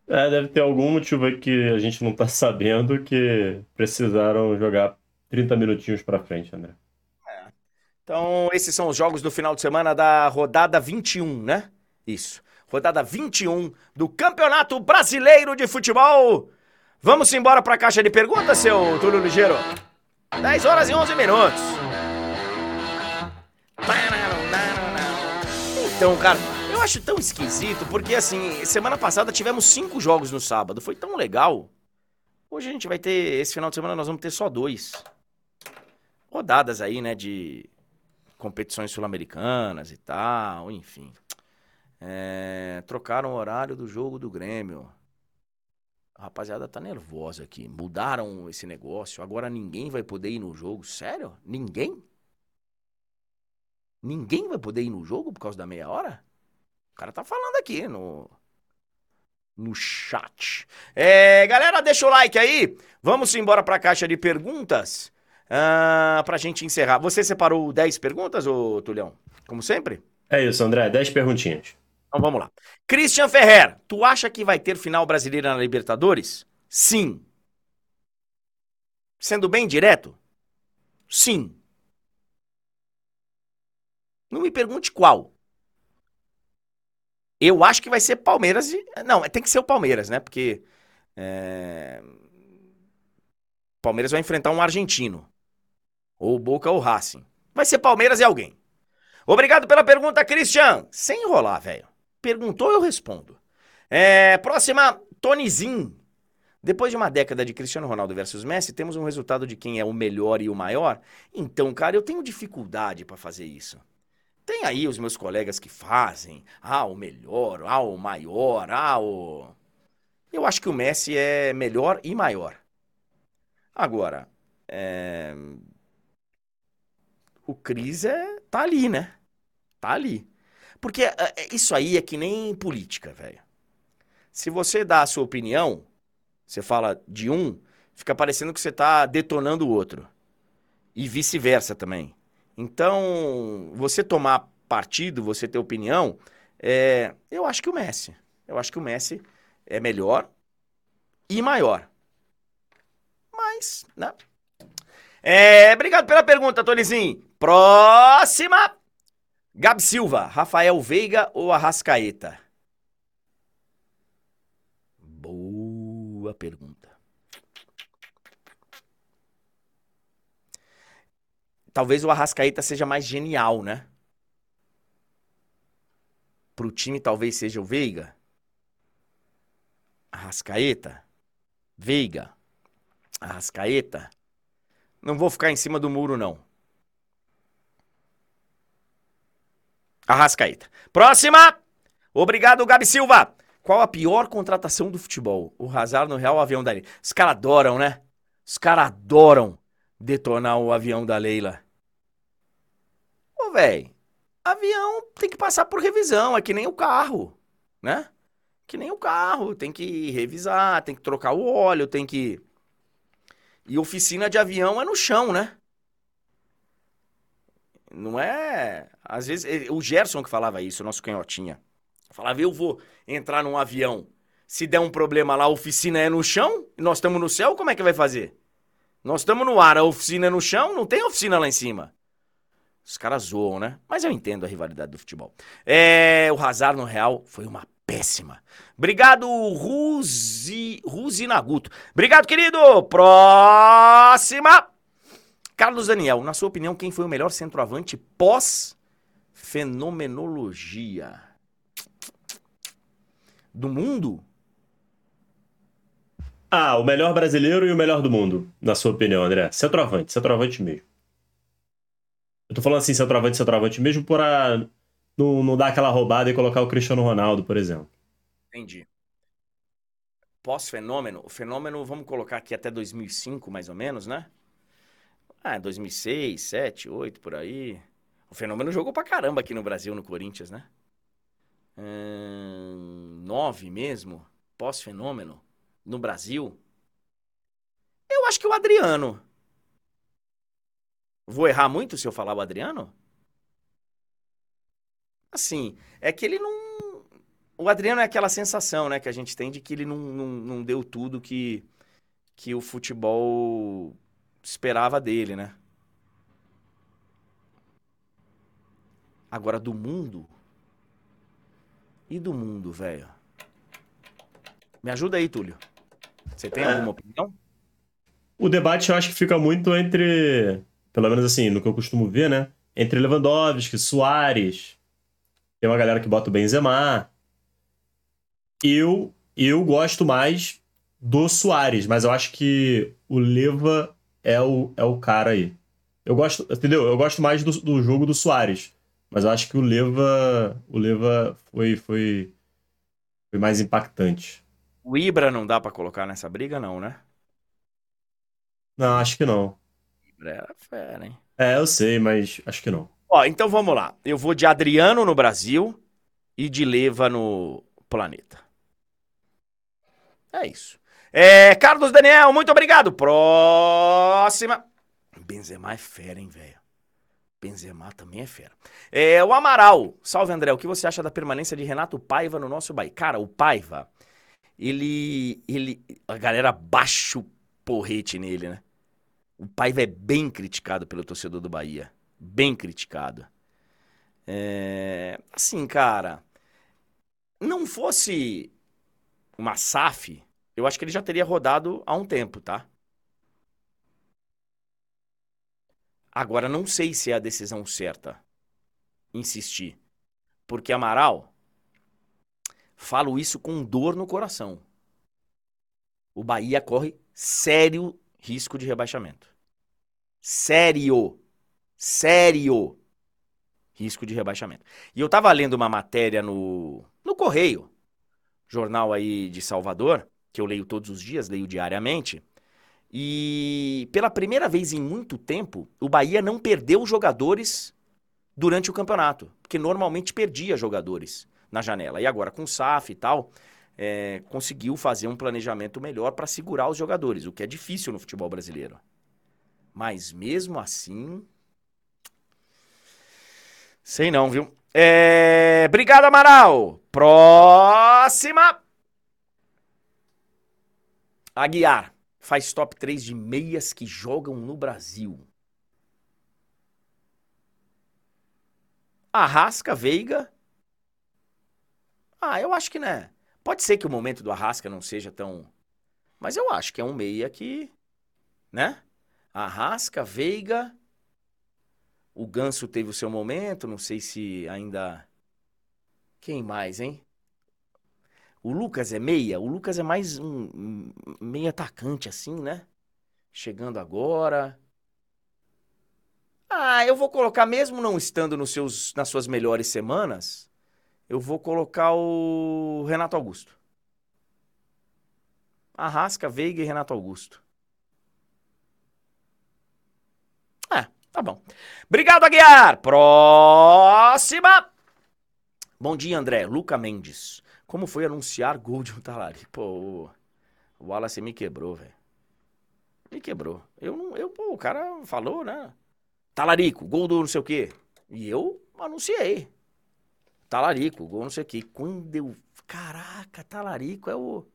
É, deve ter algum motivo aí que a gente não tá sabendo que precisaram jogar 30 minutinhos pra frente, André. É. Então, esses são os jogos do final de semana da rodada 21, né? Isso. Rodada 21 do Campeonato Brasileiro de Futebol. Vamos embora para a caixa de perguntas, seu Túlio Ligeiro? 10 horas e 11 minutos. Então, cara, eu acho tão esquisito porque, assim, semana passada tivemos cinco jogos no sábado. Foi tão legal. Hoje a gente vai ter, esse final de semana nós vamos ter só dois. Rodadas aí, né, de competições sul-americanas e tal, enfim. É, trocaram o horário do jogo do Grêmio. A rapaziada tá nervosa aqui. Mudaram esse negócio. Agora ninguém vai poder ir no jogo. Sério? Ninguém? Ninguém vai poder ir no jogo por causa da meia hora? O cara tá falando aqui no. No chat. É, galera, deixa o like aí. Vamos embora pra caixa de perguntas. Uh, pra gente encerrar. Você separou 10 perguntas, ô Tulhão? Como sempre? É isso, André. 10 perguntinhas. Então vamos lá. Christian Ferrer, tu acha que vai ter final brasileira na Libertadores? Sim. Sendo bem direto? Sim. Não me pergunte qual. Eu acho que vai ser Palmeiras e. Não, tem que ser o Palmeiras, né? Porque. É... Palmeiras vai enfrentar um argentino. Ou Boca ou Racing. Vai ser Palmeiras e alguém. Obrigado pela pergunta, Christian. Sem enrolar, velho. Perguntou, eu respondo. É, próxima, Tonizin. Depois de uma década de Cristiano Ronaldo versus Messi, temos um resultado de quem é o melhor e o maior? Então, cara, eu tenho dificuldade para fazer isso. Aí os meus colegas que fazem, ah, o melhor, ah, o maior, ah, o. Eu acho que o Messi é melhor e maior. Agora, é... o Cris é... tá ali, né? Tá ali. Porque é, é, isso aí é que nem política, velho. Se você dá a sua opinião, você fala de um, fica parecendo que você tá detonando o outro. E vice-versa também. Então, você tomar partido, você ter opinião, é, eu acho que o Messi. Eu acho que o Messi é melhor e maior. Mas, né? É, obrigado pela pergunta, Tolizinho. Próxima Gabi Silva, Rafael Veiga ou Arrascaeta? Boa pergunta. Talvez o Arrascaeta seja mais genial, né? Pro time talvez seja o Veiga. Arrascaeta. Veiga. Arrascaeta. Não vou ficar em cima do muro, não. Arrascaeta. Próxima! Obrigado, Gabi Silva. Qual a pior contratação do futebol? O Hazard no Real Avião da Leila. Os caras adoram, né? Os caras adoram detonar o avião da Leila. Ô, velho, avião tem que passar por revisão, é que nem o carro, né? Que nem o carro, tem que revisar, tem que trocar o óleo, tem que. E oficina de avião é no chão, né? Não é. Às vezes, o Gerson que falava isso, nosso canhotinha. Falava, eu vou entrar num avião Se der um problema lá, a oficina é no chão, nós estamos no céu, como é que vai fazer? Nós estamos no ar, a oficina é no chão, não tem oficina lá em cima. Os caras zoam, né? Mas eu entendo a rivalidade do futebol. É, o Hazard no Real foi uma péssima. Obrigado, Ruzi, Ruzi Naguto. Obrigado, querido. Próxima. Carlos Daniel, na sua opinião, quem foi o melhor centroavante pós-fenomenologia? Do mundo? Ah, o melhor brasileiro e o melhor do mundo, na sua opinião, André. Centroavante, centroavante mesmo. Eu tô falando assim, centroavante, centroavante mesmo, para não, não dar aquela roubada e colocar o Cristiano Ronaldo, por exemplo. Entendi. Pós-fenômeno, o fenômeno, vamos colocar aqui até 2005, mais ou menos, né? Ah, 2006, 7, 8, por aí. O fenômeno jogou pra caramba aqui no Brasil, no Corinthians, né? Hum, 9 mesmo, pós-fenômeno no Brasil, eu acho que o Adriano. Vou errar muito se eu falar o Adriano? Assim, é que ele não. O Adriano é aquela sensação, né, que a gente tem de que ele não, não, não deu tudo que, que o futebol esperava dele, né? Agora, do mundo. E do mundo, velho? Me ajuda aí, Túlio. Você tem é. alguma opinião? O debate eu acho que fica muito entre, pelo menos assim, no que eu costumo ver, né? Entre Lewandowski, Soares. Tem uma galera que bota o Benzema. Eu, eu gosto mais do Soares, mas eu acho que o Leva é o, é o cara aí. Eu gosto, entendeu? Eu gosto mais do, do jogo do Soares, mas eu acho que o Leva, o Leva foi, foi, foi mais impactante. O Ibra não dá para colocar nessa briga, não, né? Não, acho que não. Era fera, hein? É, eu sei, mas acho que não. Ó, então vamos lá. Eu vou de Adriano no Brasil e de Leva no planeta. É isso. É, Carlos Daniel, muito obrigado. Próxima. Benzema é fera, hein, velho? Benzema também é fera. É, o Amaral. Salve, André. O que você acha da permanência de Renato Paiva no nosso Bahia? Cara, o Paiva ele, ele, a galera baixa o porrete nele, né? O Paiva é bem criticado pelo torcedor do Bahia, bem criticado. É, assim, cara, não fosse uma SAF, eu acho que ele já teria rodado há um tempo, tá? Agora, não sei se é a decisão certa insistir. Porque Amaral Falo isso com dor no coração. O Bahia corre sério risco de rebaixamento. Sério. Sério risco de rebaixamento. E eu tava lendo uma matéria no, no Correio, jornal aí de Salvador, que eu leio todos os dias, leio diariamente. E pela primeira vez em muito tempo, o Bahia não perdeu jogadores durante o campeonato, porque normalmente perdia jogadores na janela. E agora, com o SAF e tal, é, conseguiu fazer um planejamento melhor para segurar os jogadores, o que é difícil no futebol brasileiro. Mas mesmo assim. Sei não, viu? É... Obrigado, Amaral. Próxima. Aguiar faz top 3 de meias que jogam no Brasil. Arrasca, Veiga ah, eu acho que, né? Pode ser que o momento do Arrasca não seja tão. Mas eu acho que é um meia que. Né? Arrasca, Veiga. O Ganso teve o seu momento, não sei se ainda. Quem mais, hein? O Lucas é meia? O Lucas é mais um, meia atacante, assim, né? Chegando agora. Ah, eu vou colocar, mesmo não estando nos seus, nas suas melhores semanas, eu vou colocar o Renato Augusto. Arrasca, Veiga e Renato Augusto. É, tá bom. Obrigado, Aguiar. Próxima. Bom dia, André. Luca Mendes. Como foi anunciar gol de um talari? Pô, o Wallace me quebrou, velho. Me quebrou. Eu não. Eu, pô, o cara falou, né? Talarico, gol do não sei o quê. E eu anunciei. Talarico, gol não sei o quê. Quando eu. Caraca, talarico é o.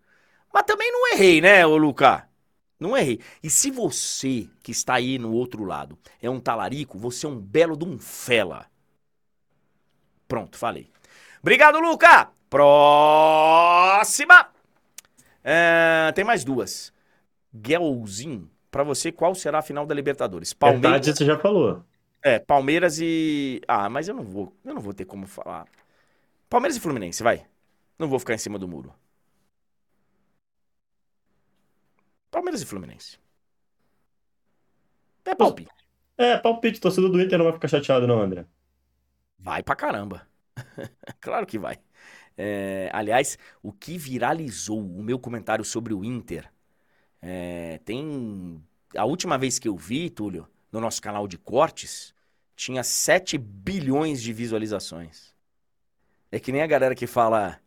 Mas também não errei, né, ô Luca? Não errei. E se você que está aí no outro lado é um talarico, você é um belo de um fela. Pronto, falei. Obrigado, Luca! Próxima! É, tem mais duas. Gelzinho, para você, qual será a final da Libertadores? Palmeiras. Verdade, você já falou. É, Palmeiras e. Ah, mas eu não vou. Eu não vou ter como falar. Palmeiras e Fluminense, vai. Não vou ficar em cima do muro. Palmeiras e Fluminense. É palpite. É, palpite. Torcedor do Inter não vai ficar chateado, não, André. Vai pra caramba. claro que vai. É, aliás, o que viralizou o meu comentário sobre o Inter é, tem. A última vez que eu vi, Túlio, no nosso canal de cortes, tinha 7 bilhões de visualizações. É que nem a galera que fala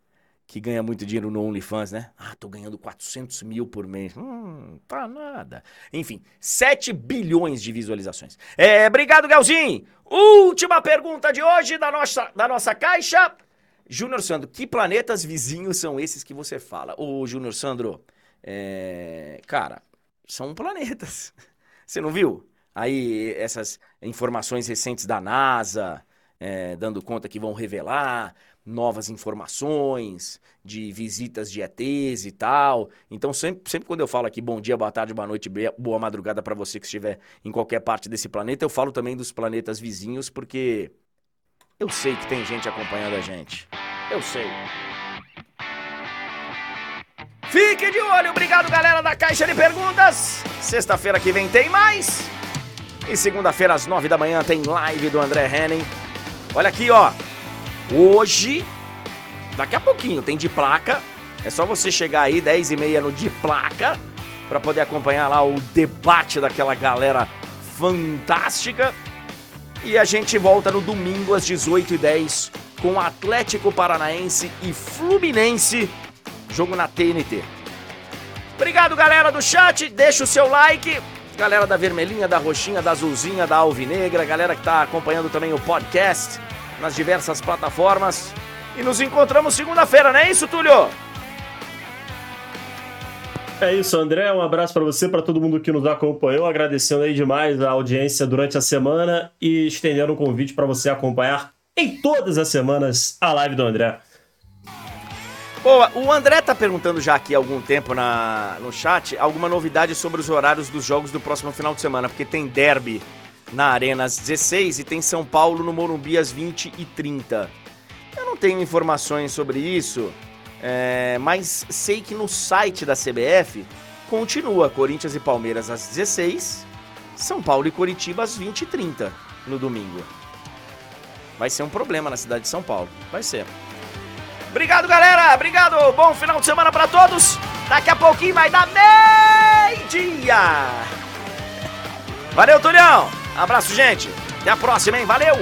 que ganha muito dinheiro no OnlyFans, né? Ah, tô ganhando 400 mil por mês. Hum, tá nada. Enfim, 7 bilhões de visualizações. É, obrigado, Galzinho. Última pergunta de hoje da nossa, da nossa caixa. Júnior Sandro, que planetas vizinhos são esses que você fala? Ô, Júnior Sandro, é... cara, são planetas. Você não viu? Aí essas informações recentes da NASA, é, dando conta que vão revelar novas informações de visitas de ETs e tal. Então, sempre, sempre quando eu falo aqui bom dia, boa tarde, boa noite, boa madrugada para você que estiver em qualquer parte desse planeta, eu falo também dos planetas vizinhos, porque eu sei que tem gente acompanhando a gente. Eu sei. Fique de olho, obrigado galera da Caixa de Perguntas. Sexta-feira que vem tem mais. E segunda-feira às nove da manhã tem live do André Henning. Olha aqui, ó. Hoje, daqui a pouquinho, tem de placa. É só você chegar aí, 10 e meia no de placa, para poder acompanhar lá o debate daquela galera fantástica. E a gente volta no domingo às 18h10 com Atlético Paranaense e Fluminense, jogo na TNT. Obrigado, galera do chat. Deixa o seu like. Galera da vermelhinha, da roxinha, da azulzinha, da alvinegra, galera que está acompanhando também o podcast nas diversas plataformas. E nos encontramos segunda-feira, não é isso, Túlio? É isso, André. Um abraço para você, para todo mundo que nos acompanhou. Agradecendo aí demais a audiência durante a semana e estendendo o um convite para você acompanhar em todas as semanas a live do André. Boa, o André tá perguntando já aqui há algum tempo na, no chat alguma novidade sobre os horários dos jogos do próximo final de semana, porque tem derby na Arena às 16 e tem São Paulo no Morumbi às 20 e 30. Eu não tenho informações sobre isso, é, mas sei que no site da CBF continua Corinthians e Palmeiras às 16, São Paulo e Coritiba às 20 e 30 no domingo. Vai ser um problema na cidade de São Paulo. Vai ser. Obrigado, galera. Obrigado. Bom final de semana para todos. Daqui a pouquinho vai dar meio-dia. Valeu, Tulhão. Abraço, gente. Até a próxima, hein? Valeu!